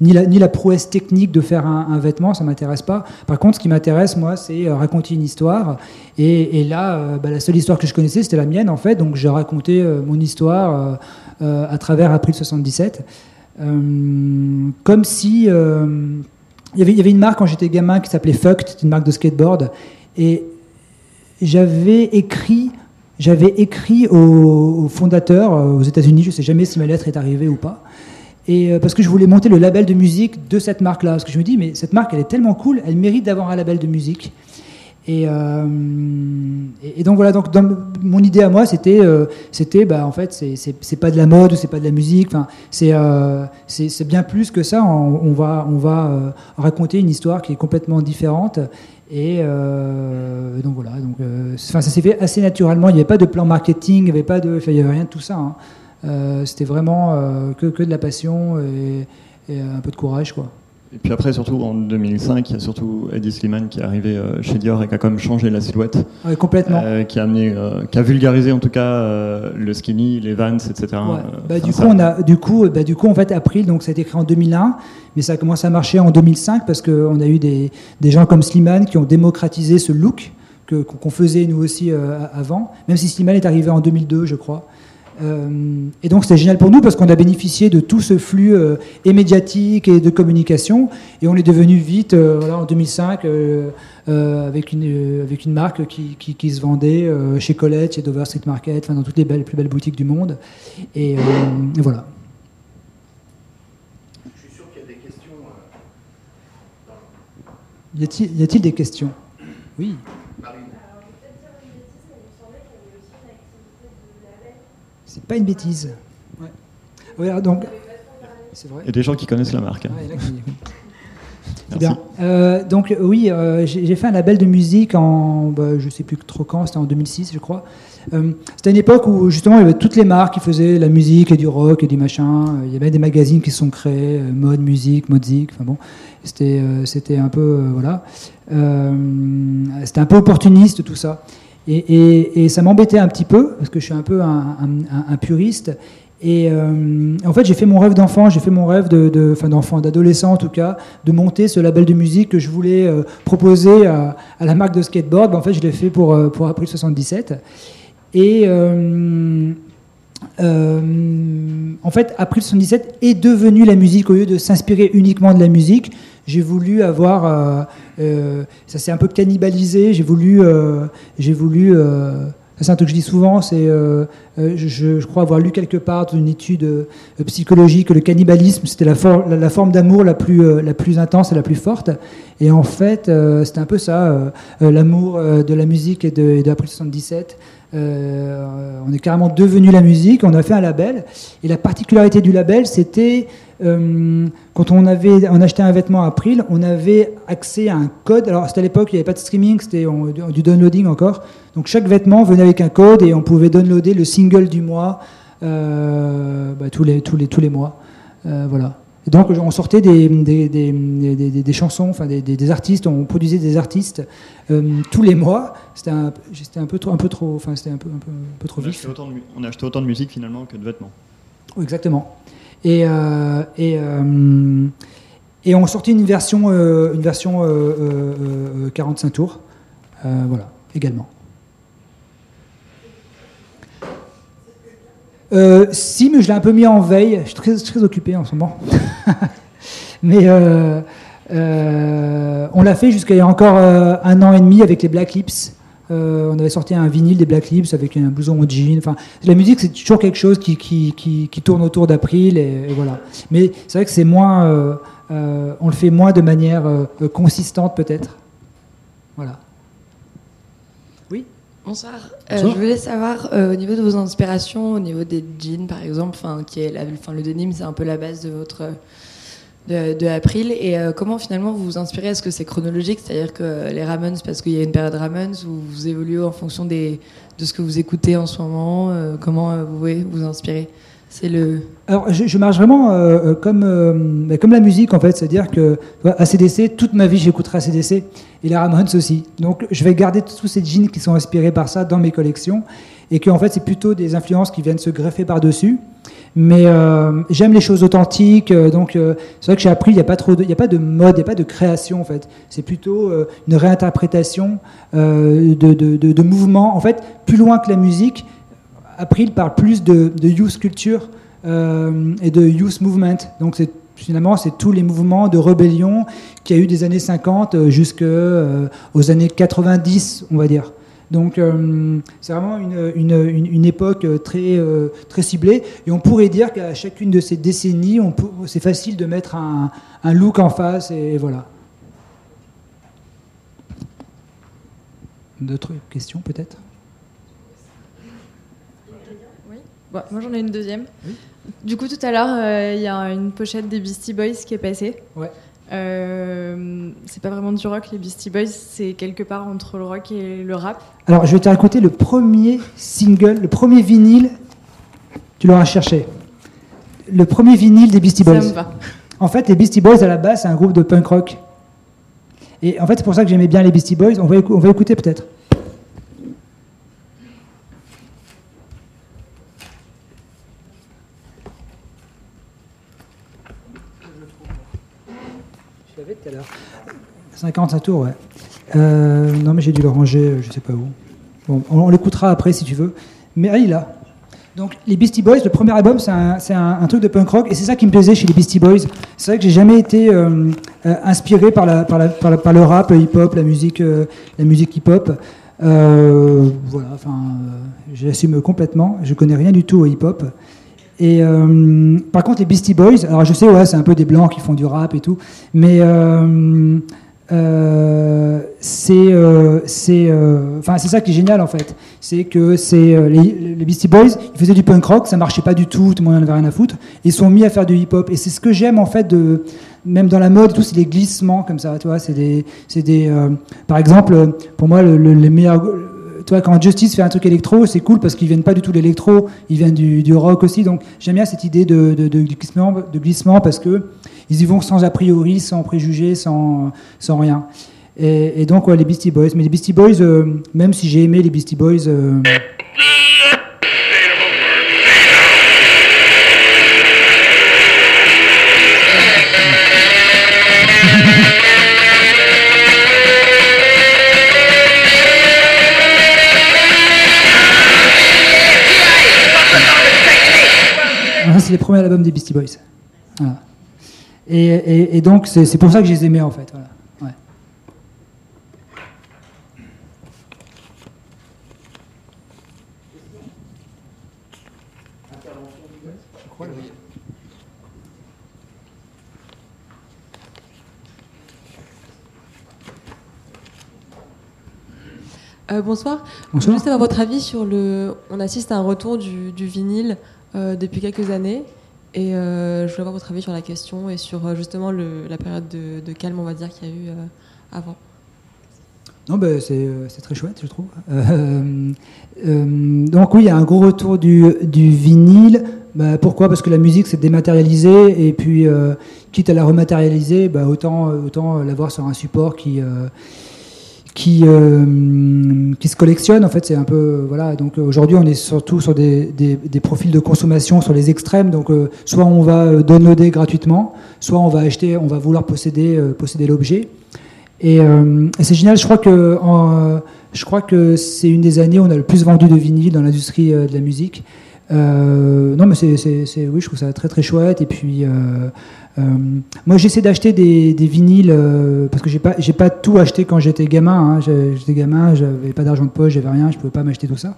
ni, la, ni la prouesse technique de faire un, vêtement, ça m'intéresse pas. Par contre, ce qui m'intéresse, moi, c'est raconter une histoire. Et, là, bah, la seule histoire que je connaissais, c'était la mienne, en fait. Donc, j'ai raconté euh, mon histoire euh, euh, à travers April 77. Euh, comme si. il y avait- une marque quand j'étais gamin qui s'appelait Fucked, une marque de skateboard. Et j'avais écrit, j'avais écrit au, aux États-Unis, je ne sais jamais si ma lettre est arrivée ou pas. Et parce que je voulais monter le label de musique de cette marque-là. Parce que je me dis, mais cette marque, elle est tellement cool, elle mérite d'avoir un label de musique. Et, euh, et, donc voilà, donc mon idée à moi, c'était, euh, c'était, bah, en fait, c'est, pas de la mode ou c'est pas de la musique. Enfin, c'est, euh, bien plus que ça. On, va, on va raconter une histoire qui est complètement différente. Et donc voilà, donc, ça s'est fait assez naturellement. Il n'y avait pas de plan marketing, il n'y avait avait rien de tout ça. hein. C'était vraiment que, que de la passion et un peu de courage, quoi. Et puis après, surtout en 2005, il y a surtout Eddie Sliman qui est arrivé euh, chez Dior et qui a quand même changé la silhouette, Ouais, complètement. euh, qui a amené, euh, qui a vulgarisé en tout cas le skinny, les Vans, etc. Ouais. Bah, du coup, on a, du coup, bah, du coup, en fait, April, donc ça a été créé en 2001, mais ça a commencé à marcher en 2005 parce qu'on a eu des, des gens comme Slimane qui ont démocratisé ce look qu'on faisait nous aussi avant, même si Slimane est arrivé en 2002, je crois. Euh, et donc c'était génial pour nous parce qu'on a bénéficié de tout ce flux euh, et médiatique et de communication et on est devenu vite euh, voilà, en 2005 euh, avec, une, avec une marque qui, qui, qui se vendait chez Colette, chez Dover Street Market, enfin, dans toutes les belles, plus belles boutiques du monde. Et, et voilà. Je suis sûr qu'il y a des questions. y a-t-il des questions? Oui. Pas une bêtise. Ouais. Voilà, donc. C'est vrai. Il y a des gens qui connaissent la marque. hein. Ouais, C'est bien. Euh, donc oui, euh, j'ai fait un label de musique en, bah, je sais plus trop quand, c'était en 2006 je crois. Euh, c'était une époque où justement il y avait toutes les marques qui faisaient la musique et du rock et du machin. Il y avait des magazines qui se sont créés, mode musique, mode zik. Enfin bon, c'était euh, c'était un peu euh, voilà, Euh, c'était un peu opportuniste tout ça. Et, ça m'embêtait un petit peu parce que je suis un peu un, puriste. Et euh, en fait, j'ai fait mon rêve d'enfant, j'ai fait mon rêve de, enfin d'enfant, d'adolescent en tout cas, de monter ce label de musique que je voulais euh, proposer à, la marque de skateboard. Ben, en fait, je l'ai fait pour, euh, pour April 77. Et en fait, April 77 est devenu la musique au lieu de s'inspirer uniquement de la musique. J'ai voulu avoir, euh, euh, ça s'est un peu cannibalisé. J'ai voulu, euh, j'ai voulu. c'est un truc que je dis souvent. Je, crois avoir lu quelque part dans une étude psychologique que le cannibalisme c'était la, for- la, forme d'amour la plus, la plus intense et la plus forte. Et en fait, c'était un peu ça, l'amour de la musique et de, d'April 77. Euh, on est carrément devenu la musique, on a fait un label. Et la particularité du label, c'était euh, quand on avait on achetait un vêtement April, on avait accès à un code. Alors c'était à l'époque, il n'y avait pas de streaming, c'était du downloading encore. Donc chaque vêtement venait avec un code et on pouvait downloader le single du mois euh, bah, tous, les, tous, les, tous les mois. Euh, voilà. Et donc on sortait des, des, des, des- des- chansons, enfin des, artistes, on produisait des artistes euh, tous les mois. C'était un, c'était un peu trop, un peu trop, enfin c'était un peu, un peu, un peu trop On a, acheté autant de, mu- on a acheté autant de musique finalement que de vêtements. Oui, Exactement. Et, euh, et, euh, et on sortit une version, euh, une version euh, euh, euh, 45 tours. Voilà, également. Euh, si, mais je l'ai un peu mis en veille. Je suis très, très occupé en ce moment. *laughs* mais on l'a fait jusqu'à il y a encore un an et demi avec les Black Lips. Euh, on avait sorti un vinyle des Black Lips avec un blouson en jean. Enfin, la musique, c'est toujours quelque chose qui, qui, qui, qui tourne autour d'April. Et, et voilà. Mais c'est vrai que c'est moins. euh, euh, on le fait moins de manière consistante, peut-être. Voilà. Bonsoir. Euh, Bonsoir. je voulais savoir euh, au niveau de vos inspirations, au niveau des jeans par exemple, enfin qui est la, enfin le denim, c'est un peu la base de votre de, de April. Et euh, comment finalement vous vous inspirez? Est-ce que c'est chronologique, c'est-à-dire que les Ramones parce qu'il y a une période Ramones ou vous évoluez en fonction des de ce que vous écoutez en ce moment euh, Comment euh, vous pouvez vous inspirer? C'est le Alors, je, marche vraiment euh, euh, comme, euh, comme la musique, en fait. C'est-à-dire que ACDC, toute ma vie, j'écouterai ACDC. Et les Ramones aussi. Donc, je vais garder tous ces jeans qui sont inspirés par ça dans mes collections. Et que, en fait, c'est plutôt des influences qui viennent se greffer par-dessus. Mais j'aime les choses authentiques. donc, c'est vrai que j'ai appris, il n'y a, pas trop de- a pas de mode, il n'y a pas de création, en fait. C'est plutôt une réinterprétation de, de, de, de mouvements. En fait, plus loin que la musique, April parle plus de, youth culture euh, et de youth movement. Donc finalement c'est tous les mouvements de rébellion qu'il y a eu des années 50 jusqu'aux années 90, on va dire. Donc euh, c'est vraiment une, une, une- époque euh, très, euh, très ciblée. Et on pourrait dire qu'à chacune de ces décennies, c'est facile de mettre un, un look en face et voilà. D'autres questions peut-être? Bon, moi j'en ai une deuxième. Du coup, tout à l'heure, euh, il y a une pochette des Beastie Boys qui est passée. Ouais. Euh, c'est pas vraiment du rock, les Beastie Boys, c'est quelque part entre le rock et le rap. Alors, je vais te raconter le premier single, le premier vinyle. Tu l'auras cherché. Le premier vinyle des Beastie Ça Boys. me va. En fait, les Beastie Boys, à la base, c'est un groupe de punk rock. Et en fait, c'est pour ça que j'aimais bien les Beastie Boys. On va, écou- on va écouter peut-être. Je l'avais tout à l'heure. 55 tours, ouais. Euh, non, mais j'ai dû le ranger, euh, je sais pas où. Bon, on, l'écoutera après si tu veux. Mais allez là. Donc, les Beastie Boys, le premier album, c'est un, truc de punk rock, et c'est ça qui me plaisait chez les Beastie Boys. C'est vrai que j'ai jamais été euh, inspiré par, le rap hip-hop, la musique, hip-hop. Voilà, enfin, j'assume complètement. Je connais rien du tout au hip-hop. Et par contre, les Beastie Boys, alors je sais, ouais, c'est un peu des blancs qui font du rap et tout, mais euh, c'est euh, euh, c'est ça qui est génial en fait. C'est que c'est les, Beastie Boys ils faisaient du punk rock ça marchait pas du tout tout le monde en avait rien à foutre. Ils sont mis à faire du hip hop et c'est ce que j'aime en fait de même dans la mode tout c'est des glissements comme ça tu vois. C'est des c'est par exemple pour moi le, le, les meilleurs quand Justice fait un truc électro, c'est cool parce qu'ils viennent pas du tout de l'électro, ils viennent du, rock aussi. Donc j'aime bien cette idée de, glissement, de glissement parce que ils y vont sans a priori, sans préjugés, sans, sans rien. Et, et donc ouais, les Beastie Boys. Mais les Beastie Boys, euh, même si j'ai aimé les Beastie Boys, euh, c'est les premiers albums des Beastie Boys. Voilà. Et, et- et donc c'est pour ça que je les aimais en fait. Voilà. Ouais. Euh, bonsoir. Bonsoir. Je voulais juste avoir votre avis sur le. On assiste à un retour du, du vinyle depuis quelques années. Et euh, je voulais avoir votre avis sur la question et sur euh, justement la période de, calme, on va dire, qu'il y a eu euh, avant. Non, ben, c'est euh, très chouette, je trouve. Euh, euh, donc oui, il y a un gros retour du, du vinyle. Bah, pourquoi? Parce que la musique s'est dématérialisée et puis, euh, quitte à la rematérialiser, bah, autant, autant l'avoir sur un support qui, euh, qui, euh, qui se collectionne. En fait, c'est un peu voilà. Donc euh, aujourd'hui, on est surtout sur des, des, profils de consommation sur les extrêmes. Donc euh, soit on va downloader gratuitement, soit on va acheter, on va vouloir posséder, posséder l'objet. Et, c'est génial. Je crois que je crois que c'est une des années où on a le plus vendu de vinyle dans l'industrie de la musique. Euh, non, mais c'est, oui, je trouve ça très très chouette. Et puis, euh, euh, moi, j'essaie d'acheter des, des vinyles euh, parce que j'ai pas, j'ai pas tout acheté quand j'étais gamin. hein. J'étais gamin, j'avais pas d'argent de poche, j'avais rien, je pouvais pas m'acheter tout ça.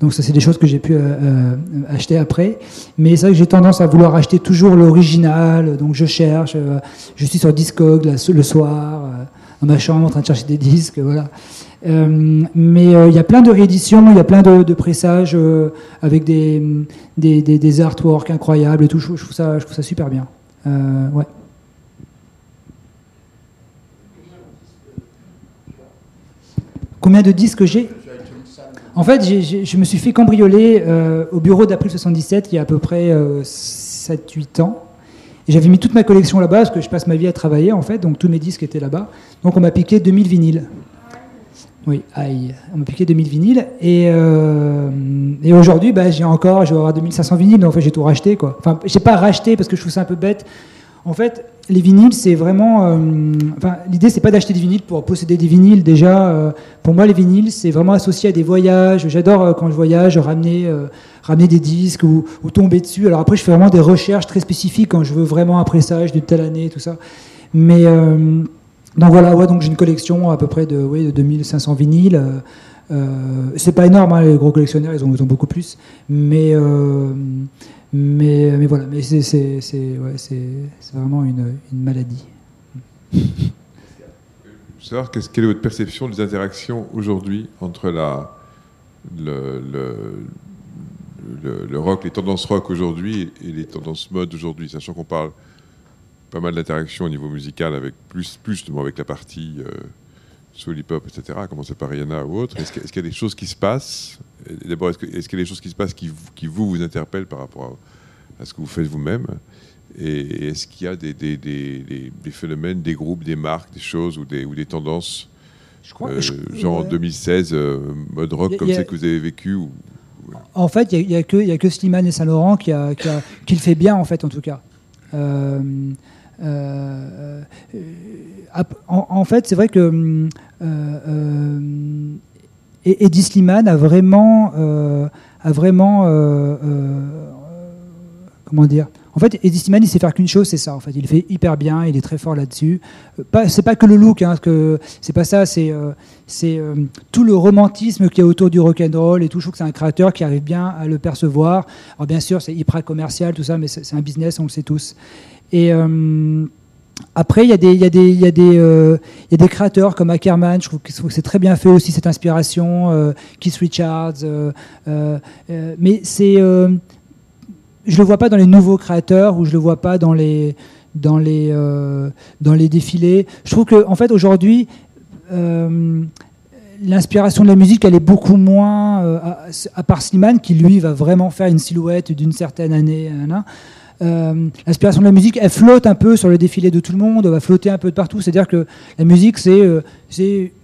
Donc ça, c'est des choses que j'ai pu euh, acheter après. Mais c'est vrai que j'ai tendance à vouloir acheter toujours l'original. Donc je cherche. euh, je suis sur Discog là, le soir, euh, dans ma chambre, en train de chercher des disques, voilà. Euh, mais euh, il y a plein de rééditions, il y a plein de, pressages euh, avec des, artworks incroyables et tout. Je, trouve ça, super bien. Euh, ouais. Combien de disques j'ai? En fait, je me suis fait cambrioler euh, au bureau d'April 77 il y a à peu près 7-8 ans. J'avais mis toute ma collection là-bas parce que je passe ma vie à travailler en fait, donc tous mes disques étaient là-bas. Donc on m'a piqué 2000 vinyles. Oui, aïe, on m'a piqué 2000 vinyles. Et, euh, et aujourd'hui, bah, j'ai encore, je vais avoir 2500 vinyles, donc en fait j'ai tout racheté. Quoi. Enfin, j'ai pas racheté parce que je trouve ça un peu bête. En fait, les vinyles, c'est vraiment. euh, enfin, l'idée, c'est pas d'acheter des vinyles pour posséder des vinyles. Déjà, euh, pour moi, les vinyles, c'est vraiment associé à des voyages. J'adore euh, quand je voyage ramener, ramener des disques ou, tomber dessus. Alors après, je fais vraiment des recherches très spécifiques quand je veux vraiment un pressage d'une telle année, tout ça. Mais donc voilà, ouais, donc j'ai une collection à peu près de, ouais, de 2500 vinyles. Euh, euh, c'est pas énorme, hein, les gros collectionneurs, ils ont, ont beaucoup plus. Mais, euh, mais, mais voilà, mais c'est, c'est, c'est, ouais, c'est, vraiment une, une maladie. Je veux savoir qu'est-ce- quelle est votre perception des interactions aujourd'hui entre la, le- le rock, les tendances rock aujourd'hui et les tendances mode aujourd'hui, sachant qu'on parle pas mal d'interactions au niveau musical avec plus, plus justement avec la partie euh, soul hip hop, etc. à commencer par Rihanna ou autre. Est-ce qu'il y a des choses qui se passent? D'abord, est-ce qu'il y a des choses qui se passent qui, vous- qui vous vous interpellent par rapport à, à ce que vous faites vous-même? Et est-ce qu'il y a des, des- des- des- des phénomènes, des groupes, des marques, des choses ou des, ou des tendances crois- euh, je- genre en ouais. 2016, euh, mode rock a- comme celle que vous avez vécu ou- En fait, il n'y a, que- a Slimane et Saint-Laurent qui le fait bien, en fait, en tout cas. Euh, euh, euh, ap- en, fait, c'est vrai que hum, euh, euh, Eddie Slimane a vraiment, euh, a vraiment, euh, euh, comment dire? En fait, Eddie Slimane, il sait faire qu'une chose, c'est ça. En fait, il fait hyper bien, il est très fort là-dessus. Euh, c'est pas que le look, hein, que c'est pas ça. C'est, euh, euh, tout le romantisme qu'il y a autour du rock and roll et tout. Je trouve que c'est un créateur qui arrive bien à le percevoir. Alors bien sûr, c'est hyper commercial, tout ça, mais c'est un business, on le sait tous. Et après, il y, a des, créateurs comme Ackerman, je trouve que c'est très bien fait aussi cette inspiration, euh, Keith Richards, euh, euh, euh, mais c'est, je le vois pas dans les nouveaux créateurs ou je le vois pas dans les, défilés. Je trouve que en fait aujourd'hui, l'inspiration de la musique, elle est beaucoup moins, à, à part Slimane qui lui va vraiment faire une silhouette d'une certaine année. Euh, l'inspiration de la musique, elle flotte un peu sur le défilé de tout le monde, elle va flotter un peu de partout. C'est-à-dire que la musique, c'est euh,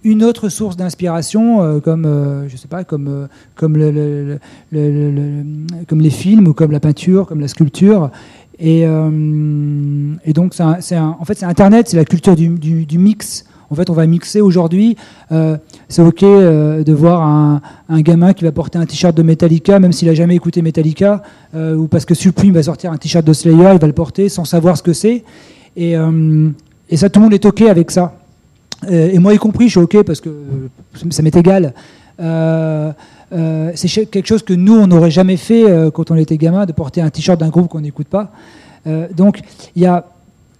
une autre source d'inspiration, euh, comme je sais pas, comme comme le, le- le- le- le- le- comme les films ou comme la peinture, comme la sculpture. Et, et donc, c'est en fait, c'est Internet, c'est la culture du- du mix. En fait, on va mixer aujourd'hui. Euh, c'est ok euh, de voir un, gamin qui va porter un t-shirt de Metallica, même s'il a jamais écouté Metallica, euh, ou parce que Supreme va sortir un t-shirt de Slayer, il va le porter sans savoir ce que c'est. Et, et ça, tout le monde est ok avec ça. Euh, et moi y compris, je suis ok parce que ça m'est égal. C'est quelque chose que nous, on n'aurait jamais fait quand on était gamin, de porter un t-shirt d'un groupe qu'on n'écoute pas. Donc, il y a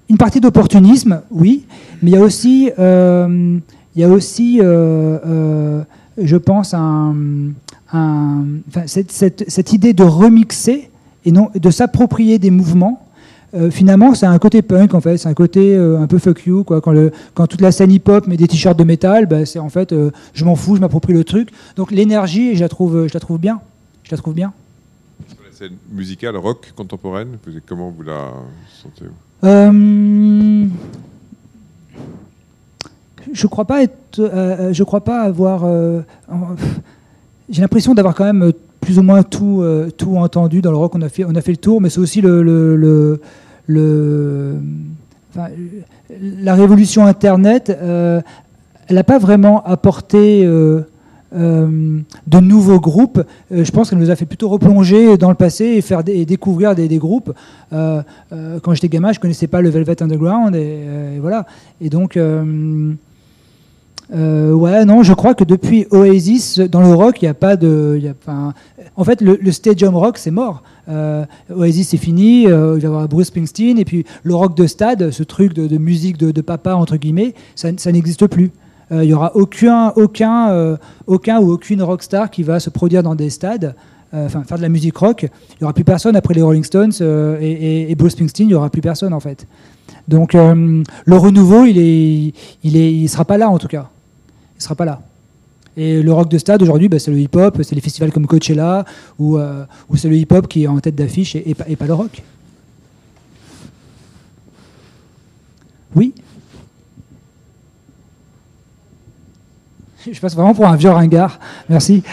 une partie d'opportunisme, oui, mais il y a aussi, euh, il y a aussi euh, euh, je pense, cette, idée de remixer et non de s'approprier des mouvements. finalement, c'est un côté punk en fait, c'est un côté un peu fuck you quoi. Quand, toute la scène hip-hop met des t-shirts de métal, bah, c'est en fait, je m'en fous, je m'approprie le truc. Donc l'énergie, je la trouve, je la trouve bien, je la trouve bien. La scène musicale, rock contemporaine, comment vous la sentez Euh, je crois pas euh, euh, crois pas avoir. J'ai l'impression d'avoir quand même plus ou moins tout, entendu dans le rock. On a fait, on a fait le tour, mais c'est aussi le, le, la révolution Internet. elle n'a pas vraiment apporté. Euh, de nouveaux groupes. Euh, je pense qu'elle nous a fait plutôt replonger dans le passé et faire découvrir des, groupes. Euh, quand j'étais gamin, je connaissais pas le Velvet Underground et, voilà. Et donc, ouais, non, je crois que depuis Oasis, dans le rock, il n'y a pas de, en fait, le, stadium rock, c'est mort. Oasis, c'est fini. il va y avoir Bruce Springsteen et puis le rock de stade, ce truc de, musique de, papa entre guillemets, ça n'existe plus. Euh, Il y aura aucun, aucun, euh, aucun ou aucune rockstar qui va se produire dans des stades, euh, enfin faire de la musique rock. Il n'y aura plus personne après les Rolling Stones et, et- Bruce Springsteen. Il n'y aura plus personne en fait. Donc le renouveau, il est, il est, il sera pas là en tout cas. Il sera pas là. Et le rock de stade aujourd'hui, bah, c'est le hip-hop, c'est les festivals comme Coachella ou, euh, ou c'est le hip-hop qui est en tête d'affiche et pas le rock. Oui. *laughs* Je passe vraiment pour un vieux ringard. Merci.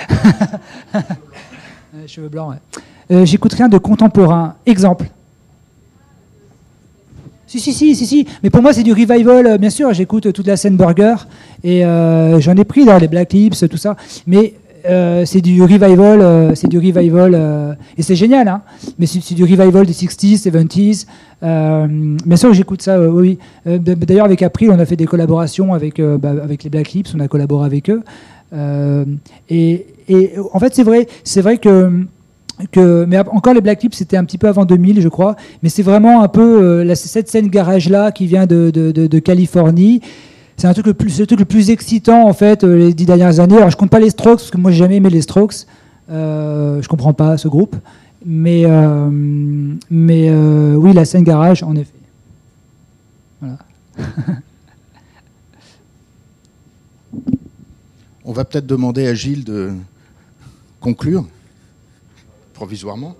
*laughs* Cheveux blancs, ouais. Euh, J'écoute rien de contemporain. Exemple. Si, si, si, si, si. Mais pour moi, c'est du revival. euh, Bien sûr, j'écoute toute la scène burger. Et euh, j'en ai pris dans les Black Lips, tout ça. Mais euh, c'est du revival. euh, c'est du revival. euh, et c'est génial, hein. Mais c'est du revival des 60s, 70s. Euh, bien sûr j'écoute ça, oui. D'ailleurs, avec April, on a fait des collaborations avec, bah, avec les Black Lips. On a collaboré avec eux. Et, en fait, c'est vrai, vrai que mais encore les Black Lips, c'était un petit peu avant 2000, je crois. Mais c'est vraiment un peu cette scène garage-là qui vient de- de- de Californie. C'est un truc le plus, le truc le plus excitant en fait euh, les dix dernières années. Alors je compte pas les Strokes parce que moi j'ai jamais aimé les Strokes. Euh, je comprends pas ce groupe. Mais euh, mais oui, la scène garage, en effet. *laughs* On va peut-être demander à Gilles de conclure provisoirement.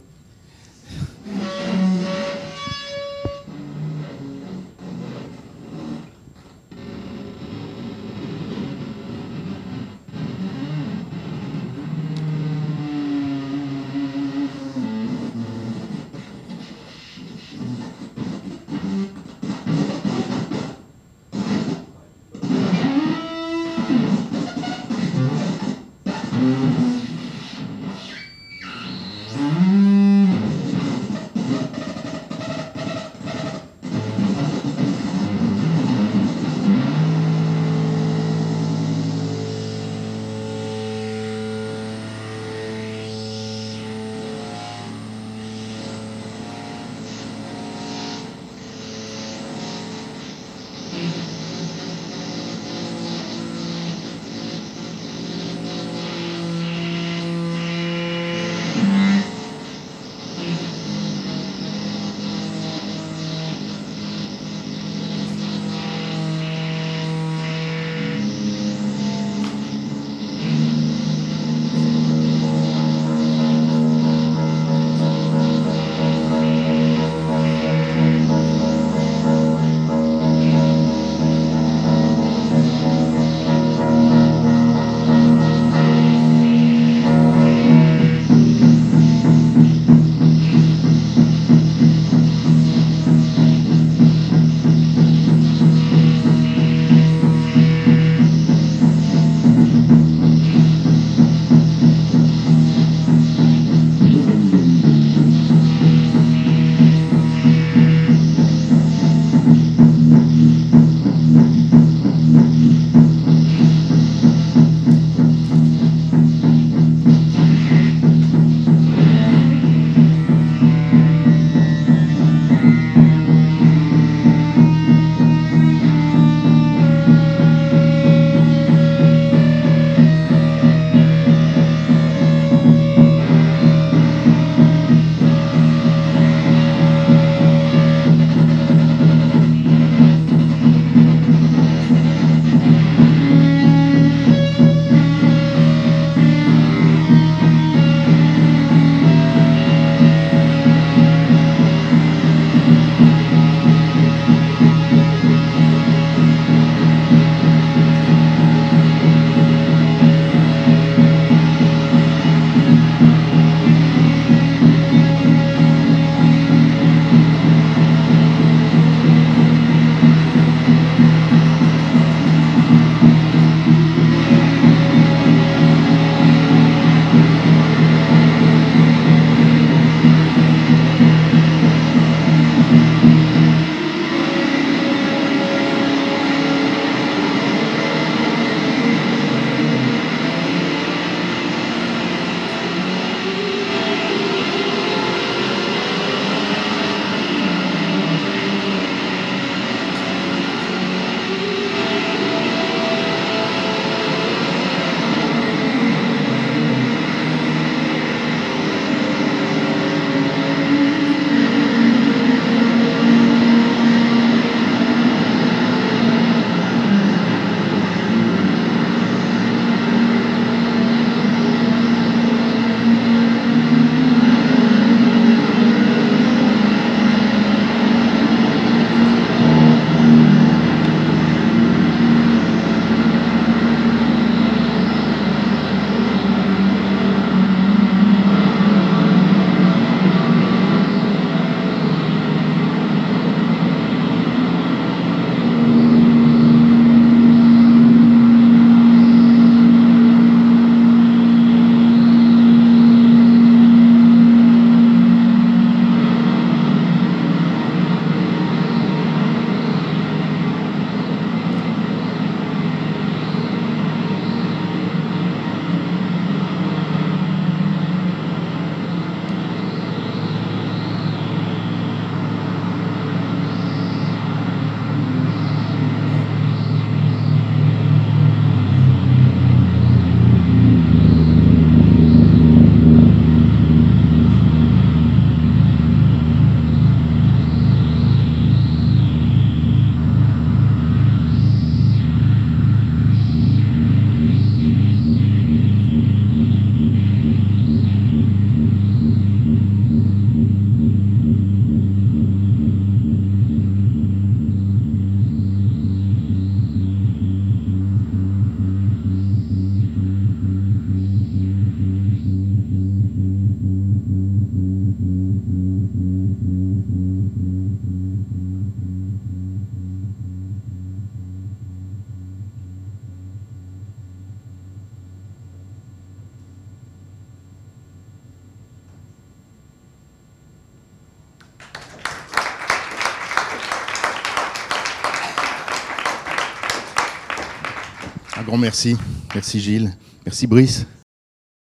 Merci. Merci Gilles. Merci Brice.